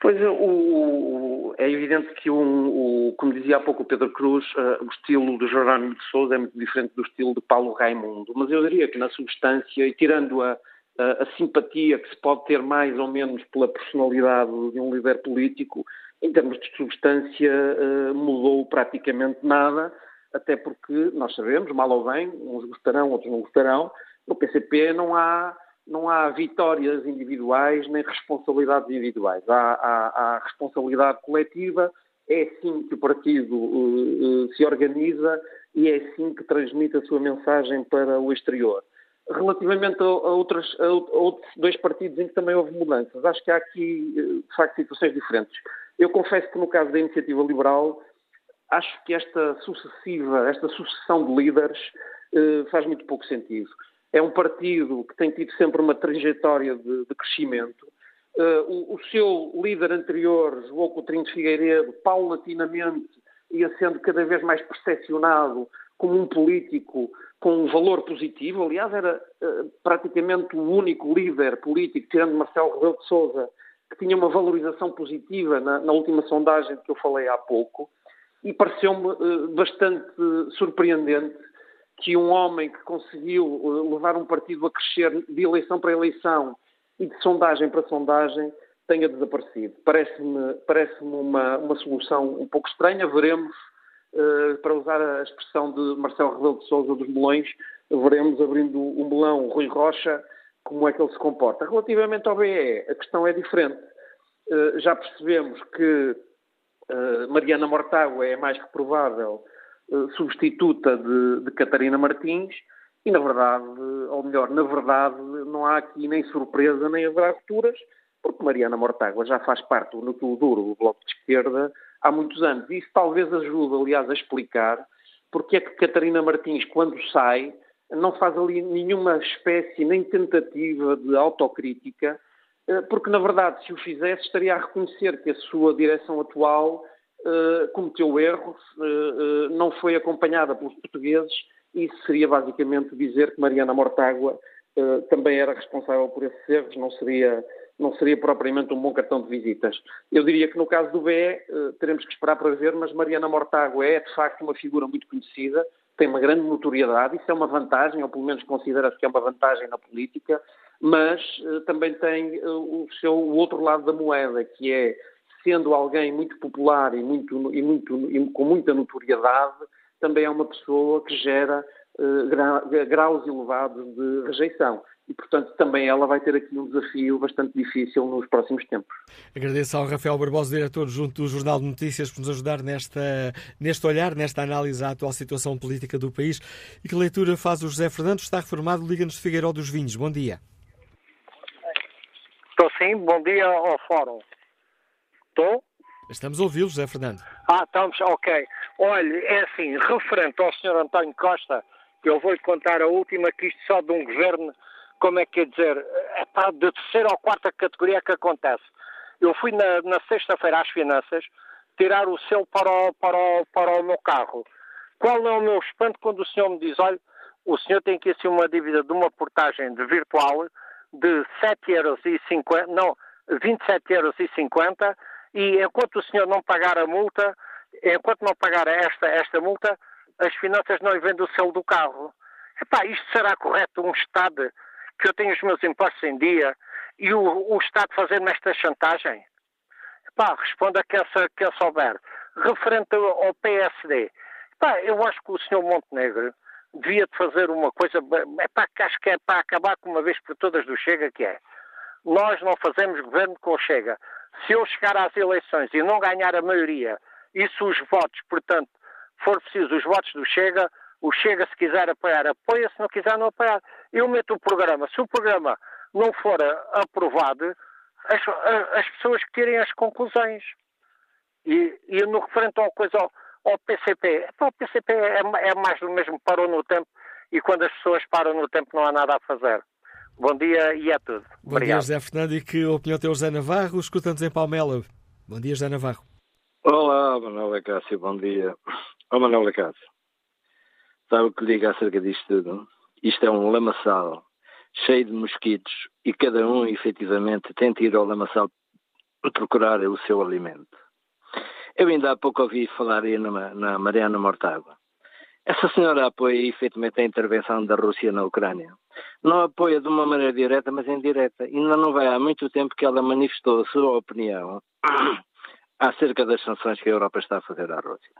Pois o, é evidente que, um, o, como dizia há pouco o Pedro Cruz, uh, o estilo de Jerónimo de Souza é muito diferente do estilo de Paulo Raimundo. Mas eu diria que, na substância, e tirando a, a, a simpatia que se pode ter mais ou menos pela personalidade de um líder político, em termos de substância, uh, mudou praticamente nada, até porque nós sabemos, mal ou bem, uns gostarão, outros não gostarão, no PCP não há não há vitórias individuais nem responsabilidades individuais. Há, há, há responsabilidade coletiva, é assim que o partido uh, uh, se organiza e é assim que transmite a sua mensagem para o exterior. Relativamente a, a, outras, a, outros dois partidos em que também houve mudanças, acho que há aqui, uh, de facto, situações diferentes. Eu confesso que no caso da Iniciativa Liberal, acho que esta sucessiva, esta sucessão de líderes faz muito pouco sentido é um partido que tem tido sempre uma trajetória de, de crescimento. Uh, o, o, seu líder anterior, João Coutinho de Figueiredo, paulatinamente ia sendo cada vez mais percepcionado como um político com um valor positivo. Aliás, era uh, praticamente o único líder político, tirando Marcelo Rebelo de Sousa, que tinha uma valorização positiva na, na última sondagem que eu falei há pouco. E pareceu-me uh, bastante surpreendente que um homem que conseguiu eh, levar um partido a crescer de eleição para eleição e de sondagem para sondagem tenha desaparecido. Parece-me parece uma, uma solução um pouco estranha. Veremos, uh, para usar a expressão de Marcelo Rebelo de Sousa dos Melões, veremos abrindo o um melão Rui Rocha como é que ele se comporta. Relativamente ao BE, a questão é diferente. Já percebemos que Mariana Mortágua é mais que provável eh, substituta de, de, Catarina Martins e, na verdade, ou melhor, na verdade, não há aqui nem surpresa nem haverá rupturas, porque Mariana Mortágua já faz parte do núcleo duro do Bloco de Esquerda há muitos anos. Isso talvez ajude, aliás, a explicar porque é que Catarina Martins, quando sai, não faz ali nenhuma espécie nem tentativa de autocrítica, eh, porque, na verdade, se o fizesse, estaria a reconhecer que a sua direção atual uh, cometeu erros, uh, não foi acompanhada pelos portugueses e isso seria basicamente dizer que Mariana Mortágua também era responsável por esses erros, não seria, não seria propriamente um bom cartão de visitas. Eu diria que no caso do BE teremos que esperar para ver, mas Mariana Mortágua é de facto uma figura muito conhecida, tem uma grande notoriedade, isso é uma vantagem, ou pelo menos considera-se que é uma vantagem na política, mas uh, também tem uh, o seu o outro lado da moeda, que é sendo alguém muito popular e, muito, e, muito, e com muita notoriedade, também é uma pessoa que gera gra, graus elevados de rejeição. E, portanto, também ela vai ter aqui um desafio bastante difícil nos próximos tempos. Agradeço ao Rafael Barbosa, diretor junto do Jornal de Notícias, por nos ajudar nesta, neste olhar, nesta análise à atual situação política do país. E que leitura faz o José Fernandes? Está reformado, Liga-nos de Figueiró dos Vinhos. Bom dia. Estou sim, bom dia ao Fórum. Estou? Estamos a ouvi-lo, José Fernando. Ah, estamos, ok. Olha, é assim, referente ao Sr. António Costa, eu vou-lhe contar a última, que isto só de um governo, como é que quer dizer, é pá, de terceira ou quarta categoria que acontece. Eu fui na, na sexta-feira às finanças tirar o selo para o, para, o, para o meu carro. Qual é o meu espanto quando o senhor me diz, olha, o senhor tem aqui assim uma dívida de uma portagem de virtual de 7 euros e 50, não, 27 euros e 50 e enquanto o senhor não pagar a multa, enquanto não pagar esta, esta multa, as finanças não lhe vendem o selo do carro. Epá, isto será correto um Estado que eu tenho os meus impostos em dia e o, o Estado fazer-me esta chantagem? Epá, responda quem, quem souber. Referente ao PSD, epá, eu acho que o senhor Montenegro devia de fazer uma coisa, epá, que acho que é para acabar com uma vez por todas do Chega, que é, nós não fazemos governo com o Chega. Se eu chegar às eleições e não ganhar a maioria, e se os votos, portanto, for preciso os votos do Chega, o Chega, se quiser apoiar, apoia, se não quiser, não apoiar. Eu meto o programa. Se o programa não for aprovado, as, as pessoas que tirem as conclusões. E, e no referente ao, coisa, ao, PCP, o PCP é, é mais do mesmo, parou no tempo, e quando as pessoas param no tempo não há nada a fazer. Bom dia e é tudo. Bom Obrigado. dia, José Fernando. E que opinião tem o José Navarro? Escutamos em Palmela. Bom dia, José Navarro. Olá, Manuel Cássio, bom dia. Ó, oh, Manuel Cássio, sabe o que diga acerca disto tudo? Isto é um lamaçal cheio de mosquitos e cada um, efetivamente, tenta ir ao lamaçal procurar o seu alimento. Eu ainda há pouco ouvi falar aí na, na Mariana Mortágua. Essa senhora apoia efetivamente a intervenção da Rússia na Ucrânia. Não apoia de uma maneira direta, mas indireta. Ainda não vai há muito tempo que ela manifestou a sua opinião acerca das sanções que a Europa está a fazer à Rússia.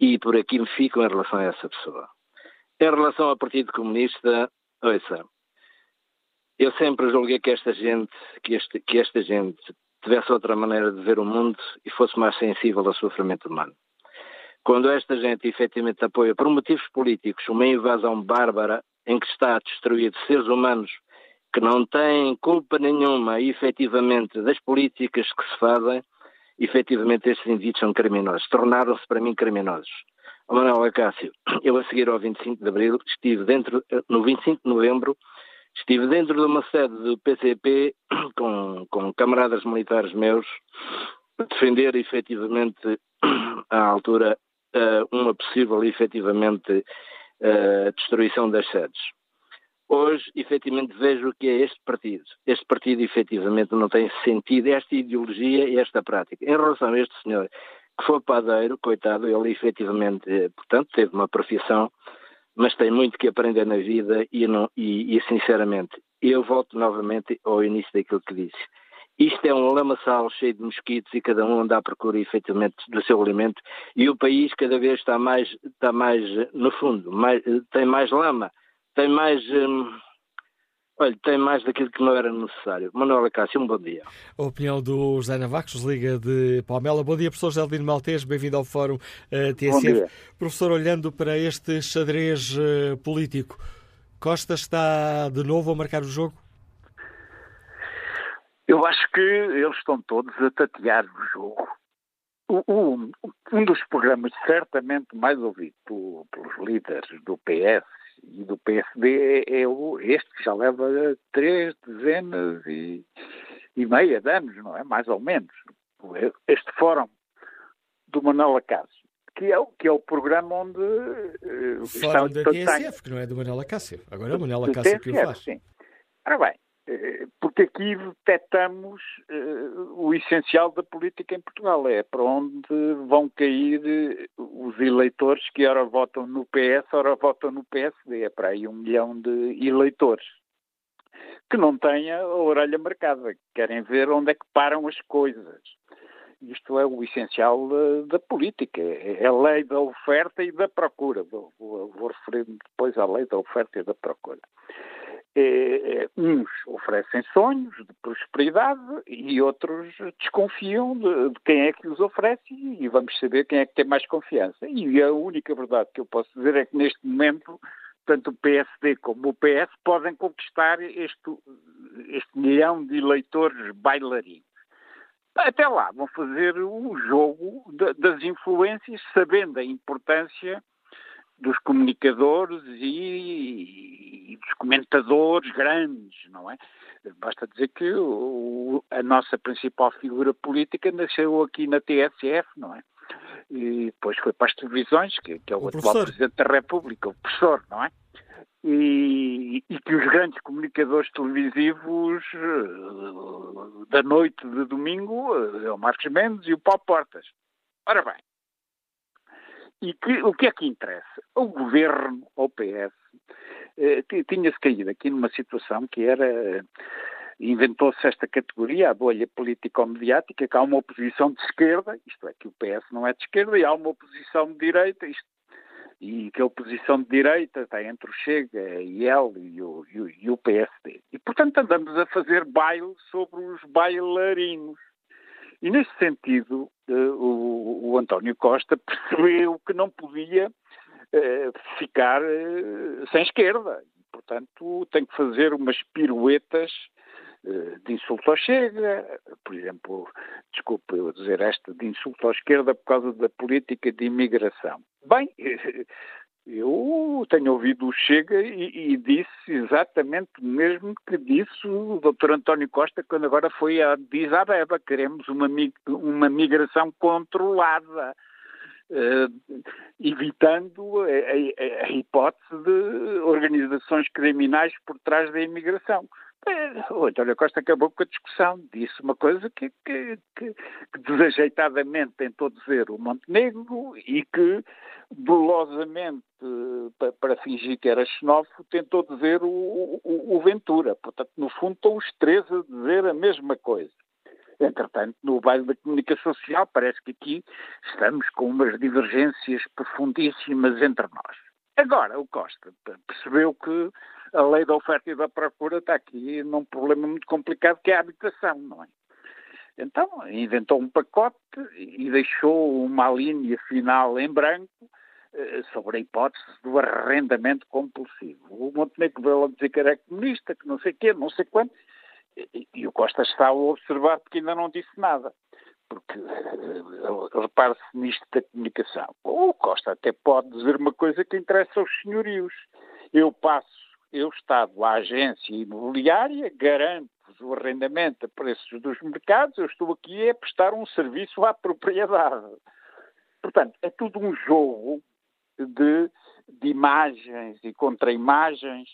E por aqui me fico em relação a essa pessoa. Em relação ao Partido Comunista, ouça, eu sempre julguei que esta gente, que, este, que esta gente tivesse outra maneira de ver o mundo e fosse mais sensível ao sofrimento humano. Quando esta gente efetivamente apoia por motivos políticos uma invasão bárbara em que está a destruir seres humanos que não têm culpa nenhuma efetivamente das políticas que se fazem, efetivamente estes indivíduos são criminosos, tornaram-se para mim criminosos. Manuel Acácio, eu a seguir ao 25 de Abril estive dentro, no 25 de Novembro, estive dentro de uma sede do PCP com, com camaradas militares meus a defender efetivamente à altura eh, uma possível efetivamente eh, destruição das sedes. Hoje, efetivamente, vejo que é este partido. Este partido, efetivamente, não tem sentido esta ideologia e esta prática. Em relação a este senhor, que foi padeiro, coitado, ele efetivamente, portanto, teve uma profissão, mas tem muito que aprender na vida e, não, e, e sinceramente, eu volto novamente ao início daquilo que disse. Isto é um lamaçal cheio de mosquitos e cada um anda à procura efetivamente do seu alimento e o país cada vez está mais, está mais no fundo, mais, tem mais lama tem mais. Hum, olha, tem mais daquilo que não era necessário. Manuela Cássio, um bom dia. A opinião do José Navacos, Liga de Palmela. Bom dia, professor José Aldino Maltês, bem-vindo ao Fórum uh, eh, TSF. Professor, olhando para este xadrez uh, político, Costa está de novo a marcar o jogo? Eu acho que eles estão todos a tatear o jogo. um, um dos programas certamente mais ouvido pelos líderes do PS e do PSD é, é o, este que já leva três dezenas e, e meia de anos, não é? Mais ou menos. Este fórum do Manuel Acácio, que é, que é o programa onde uh, o Fórum está, da TSF, que não é do Manuel Acácio. Agora é o Manuel Acácio que o faz. Sim. Ora bem, porque aqui detectamos uh, o essencial da política em Portugal. É para onde vão cair eh, os eleitores que ora votam no PS, ora votam no PSD. É para aí um milhão de eleitores que não têm a orelha marcada, que querem ver onde é que param as coisas. Isto é o essencial da, da política, é a lei da oferta e da procura. Vou, vou, vou referir-me depois à lei da oferta e da procura. É, uns oferecem sonhos de prosperidade e outros desconfiam de, de, quem é que os oferece e vamos saber quem é que tem mais confiança. E a única verdade que eu posso dizer é que neste momento tanto o PSD como o PS podem conquistar este, este milhão de eleitores bailarinos. Até lá vão fazer o jogo das influências, sabendo a importância dos comunicadores e, e, dos comentadores grandes, não é? Basta dizer que o, a nossa principal figura política nasceu aqui na TSF, não é? E depois foi para as televisões, que, que é o, o atual professor. Presidente da República, o professor, não é? e, e, que os grandes comunicadores televisivos uh, da noite de domingo uh, é o Marcos Mendes e o Paulo Portas. Ora bem, e que, o que é que interessa? O governo, o PS, uh, tinha-se caído aqui numa situação que era inventou-se esta categoria, a bolha político-mediática, que há uma oposição de esquerda, isto é, que o PS não é de esquerda, e há uma oposição de direita, isto e que a oposição de direita está entre o Chega, a IEL e o, e, o, e o PSD. E, portanto, andamos a fazer baile sobre os bailarinos. E, nesse sentido, uh, o, o, António Costa percebeu que não podia uh, ficar uh, sem esquerda. Portanto, tem que fazer umas piruetas de insulto ao Chega, por exemplo, desculpe eu dizer esta, de insulto à esquerda por causa da política de imigração. Bem, eu tenho ouvido o Chega e, e, disse exatamente o mesmo que disse o Dr. António Costa quando agora foi a Addis. Queremos uma, uma migração controlada. Uh, evitando a, a, a, hipótese de organizações criminais por trás da imigração. O António Costa acabou com a discussão, disse uma coisa que, que, que, que desajeitadamente tentou dizer o Montenegro e que dolosamente, para, para fingir que era xenófobo, tentou dizer o, o, o Ventura. Portanto, no fundo, estão os três a dizer a mesma coisa. Entretanto, no baile da comunicação social, parece que aqui estamos com umas divergências profundíssimas entre nós. Agora, o Costa percebeu que a lei da oferta e da procura está aqui num problema muito complicado que é a habitação, não é? Então, inventou um pacote e deixou uma linha final em branco eh, sobre a hipótese do arrendamento compulsivo. O Montenegro veio a dizer que era comunista, que não sei quê, não sei quanto, e o Costa está a observar porque ainda não disse nada. Porque eh, repare-se nisto da comunicação. O Costa até pode dizer uma coisa que interessa aos senhorios. Eu passo eu, Estado, a agência imobiliária, garanto-vos o arrendamento a preços dos mercados, eu estou aqui a prestar um serviço à propriedade. Portanto, é tudo um jogo de, de imagens e contra-imagens.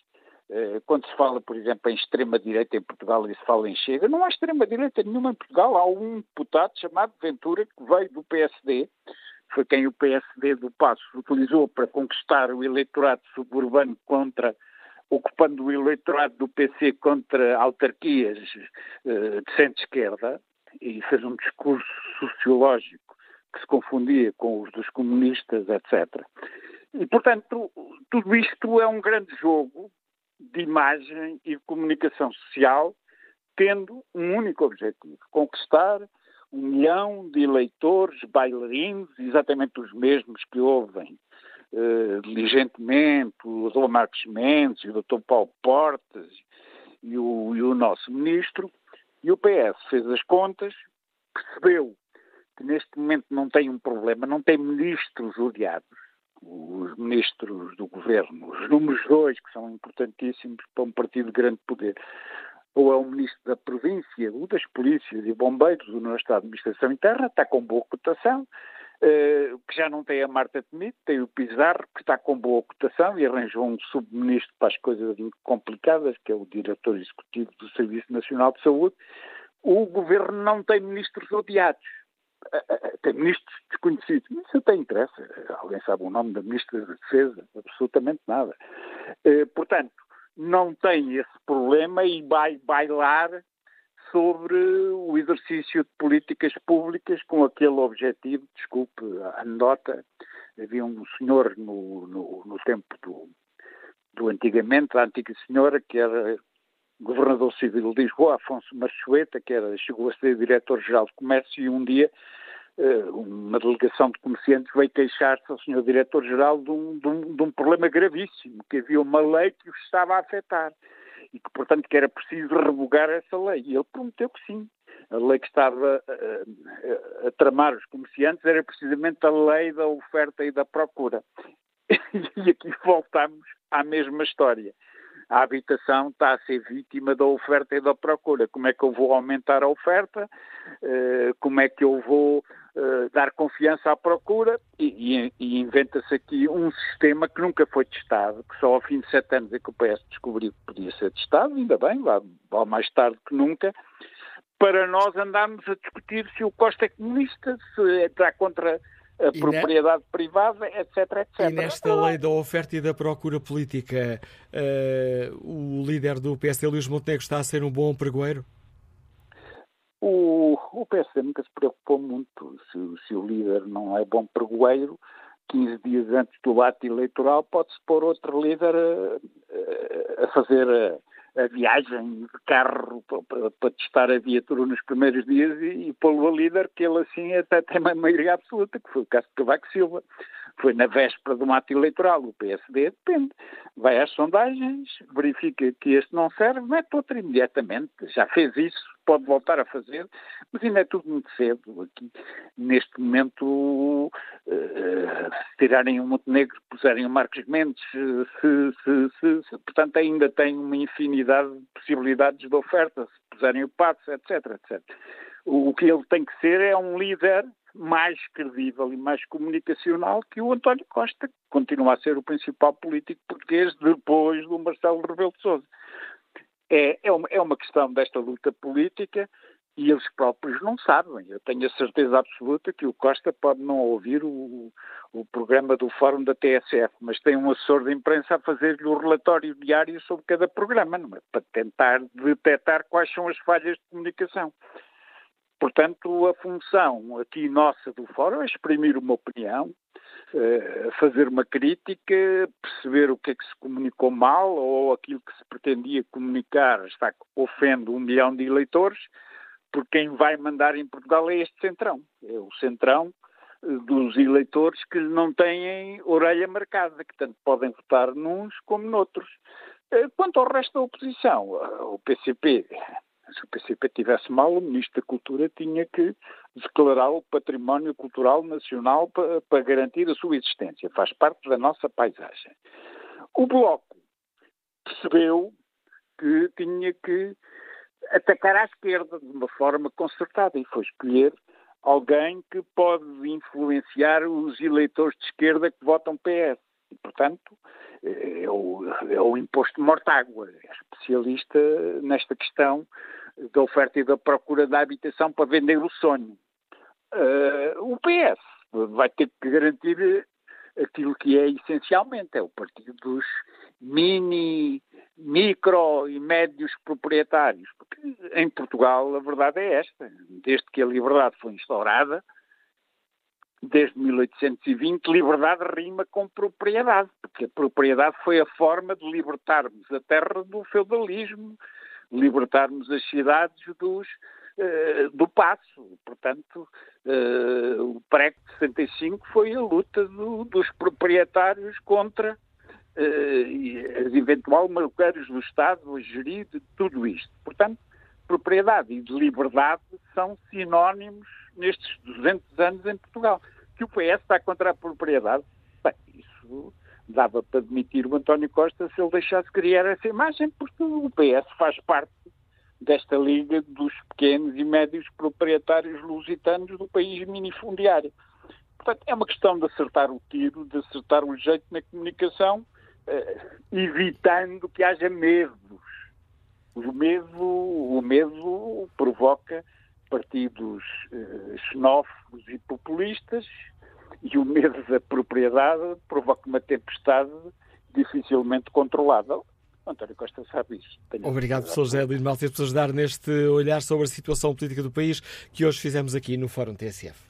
Eh, quando se fala, por exemplo, em extrema-direita em Portugal e se fala em Chega, não há extrema-direita nenhuma em Portugal. Há um deputado chamado Ventura que veio do PSD, foi quem o PSD do Passo utilizou para conquistar o eleitorado suburbano contra ocupando o eleitorado do PC contra autarquias uh, de centro-esquerda e fez um discurso sociológico que se confundia com os dos comunistas, etc. E, portanto, tudo isto é um grande jogo de imagem e comunicação social, tendo um único objetivo: conquistar um milhão de eleitores bailarinos, exatamente os mesmos que ouvem uh, diligentemente o Dr. Marcos Mendes, o Dr. Paulo Portas e o, e o nosso ministro, e o PS fez as contas, percebeu que neste momento não tem um problema, não tem ministros odiados, os ministros do governo, os números dois, que são importantíssimos para um partido de grande poder, ou é o ministro da província, o das polícias e bombeiros, do nosso Estado de Administração Interna, está com boa cotação, que já não tem a Marta Temido, tem o Pizarro, que está com boa cotação e arranjou um subministro para as coisas complicadas, que é o diretor executivo do Serviço Nacional de Saúde. O governo não tem ministros odiados. Uh, tem ministros desconhecidos. Isso até interessa. Alguém sabe o nome da ministra da Defesa? Absolutamente nada. portanto, não tem esse problema e vai bailar sobre o exercício de políticas públicas com aquele objetivo, desculpe a anedota, havia um senhor no, no, no tempo do, do antigamente, a antiga senhora, que era governador civil de Lisboa, Afonso Marchoeta, que era, chegou a ser diretor-geral de comércio, e um dia eh, uma delegação de comerciantes veio queixar-se ao senhor diretor-geral de, um, de, um, de um problema gravíssimo, que havia uma lei que os estava a afetar e que, portanto, que era preciso revogar essa lei. E ele prometeu que sim. A lei que estava a, a, a tramar os comerciantes era precisamente a lei da oferta e da procura. E aqui voltamos à mesma história. A habitação está a ser vítima da oferta e da procura. Como é que eu vou aumentar a oferta? Uh, como é que eu vou uh, dar confiança à procura? E, e, inventa-se aqui um sistema que nunca foi testado, que só ao fim de sete anos é que o PS descobriu que podia ser testado, ainda bem, lá, mais tarde que nunca, para nós andarmos a discutir se o Costa é comunista, se está contra a propriedade privada, etc, etc. E nesta lei da oferta e da procura política, uh, o líder do PSD, Luís Montenegro, está a ser um bom pregoeiro? O, o PSD nunca se preocupou muito. Se, se, o líder não é bom pregoeiro, 15 dias antes do ato eleitoral, pode-se pôr outro líder a, a fazer a, viagem de carro para, testar a viatura nos primeiros dias e, e pô-lo a líder, que ele assim até tem uma maioria absoluta, que foi o caso de Cavaco Silva foi na véspera do ato eleitoral. O PSD depende. Vai às sondagens, verifica que este não serve, mete outro imediatamente. Já fez isso, pode voltar a fazer, mas ainda é tudo muito cedo. Aqui, neste momento, uh, se tirarem o Montenegro, puserem o Marcos Mendes, se, se, se, portanto, ainda tem uma infinidade de possibilidades de oferta, se puserem o Passo, etc, etc. O que ele tem que ser é um líder mais credível e mais comunicacional que o António Costa, que continua a ser o principal político português depois do Marcelo Rebelo de Sousa. É, é, uma, é uma questão desta luta política e eles próprios não sabem. Eu tenho a certeza absoluta que o Costa pode não ouvir o, o programa do Fórum da TSF, mas tem um assessor de imprensa a fazer-lhe o relatório diário sobre cada programa, é? para tentar detectar quais são as falhas de comunicação. Portanto, a função aqui nossa do Fórum é exprimir uma opinião, fazer uma crítica, perceber o que é que se comunicou mal ou aquilo que se pretendia comunicar está ofende um milhão de eleitores, porque quem vai mandar em Portugal é este centrão. É o centrão eh, dos eleitores que não têm orelha marcada, que tanto podem votar nuns como noutros. Eh, quanto ao resto da oposição, o PCP se o PCP tivesse mal, o Ministro da Cultura tinha que declarar o património cultural nacional para, para garantir a sua existência. Faz parte da nossa paisagem. O Bloco percebeu que tinha que atacar à esquerda de uma forma concertada e foi escolher alguém que pode influenciar os eleitores de esquerda que votam PS. E, portanto, é o, é o imposto mortágua. É especialista nesta questão da oferta e da procura da habitação para vender o sonho. Uh, o PS vai ter que garantir aquilo que é essencialmente, é o partido dos mini, micro e médios proprietários. Porque em Portugal a verdade é esta. Desde que a liberdade foi instaurada, desde 1820, liberdade rima com propriedade, porque a propriedade foi a forma de libertarmos a terra do feudalismo, libertarmos as cidades dos, uh, do passo. Portanto, uh, o PREC de 65 foi a luta do, dos proprietários contra uh, as eventual malqueiros do Estado a gerir tudo isto. Portanto, propriedade e de liberdade são sinónimos nestes 200 anos em Portugal. Que o PS está contra a propriedade, bem, isso dava para demitir o António Costa se ele deixasse criar essa imagem, porque o PS faz parte desta liga dos pequenos e médios proprietários lusitanos do país minifundiário. Portanto, é uma questão de acertar o tiro, de acertar o jeito na comunicação, eh, evitando que haja medos. O medo, o medo provoca partidos eh, xenófobos e populistas e o medo da propriedade provoca uma tempestade dificilmente controlável. António Costa sabe isso. Tenho Obrigado, professor José Luís Maltese, por ajudar neste olhar sobre a situação política do país que hoje fizemos aqui no Fórum TSF.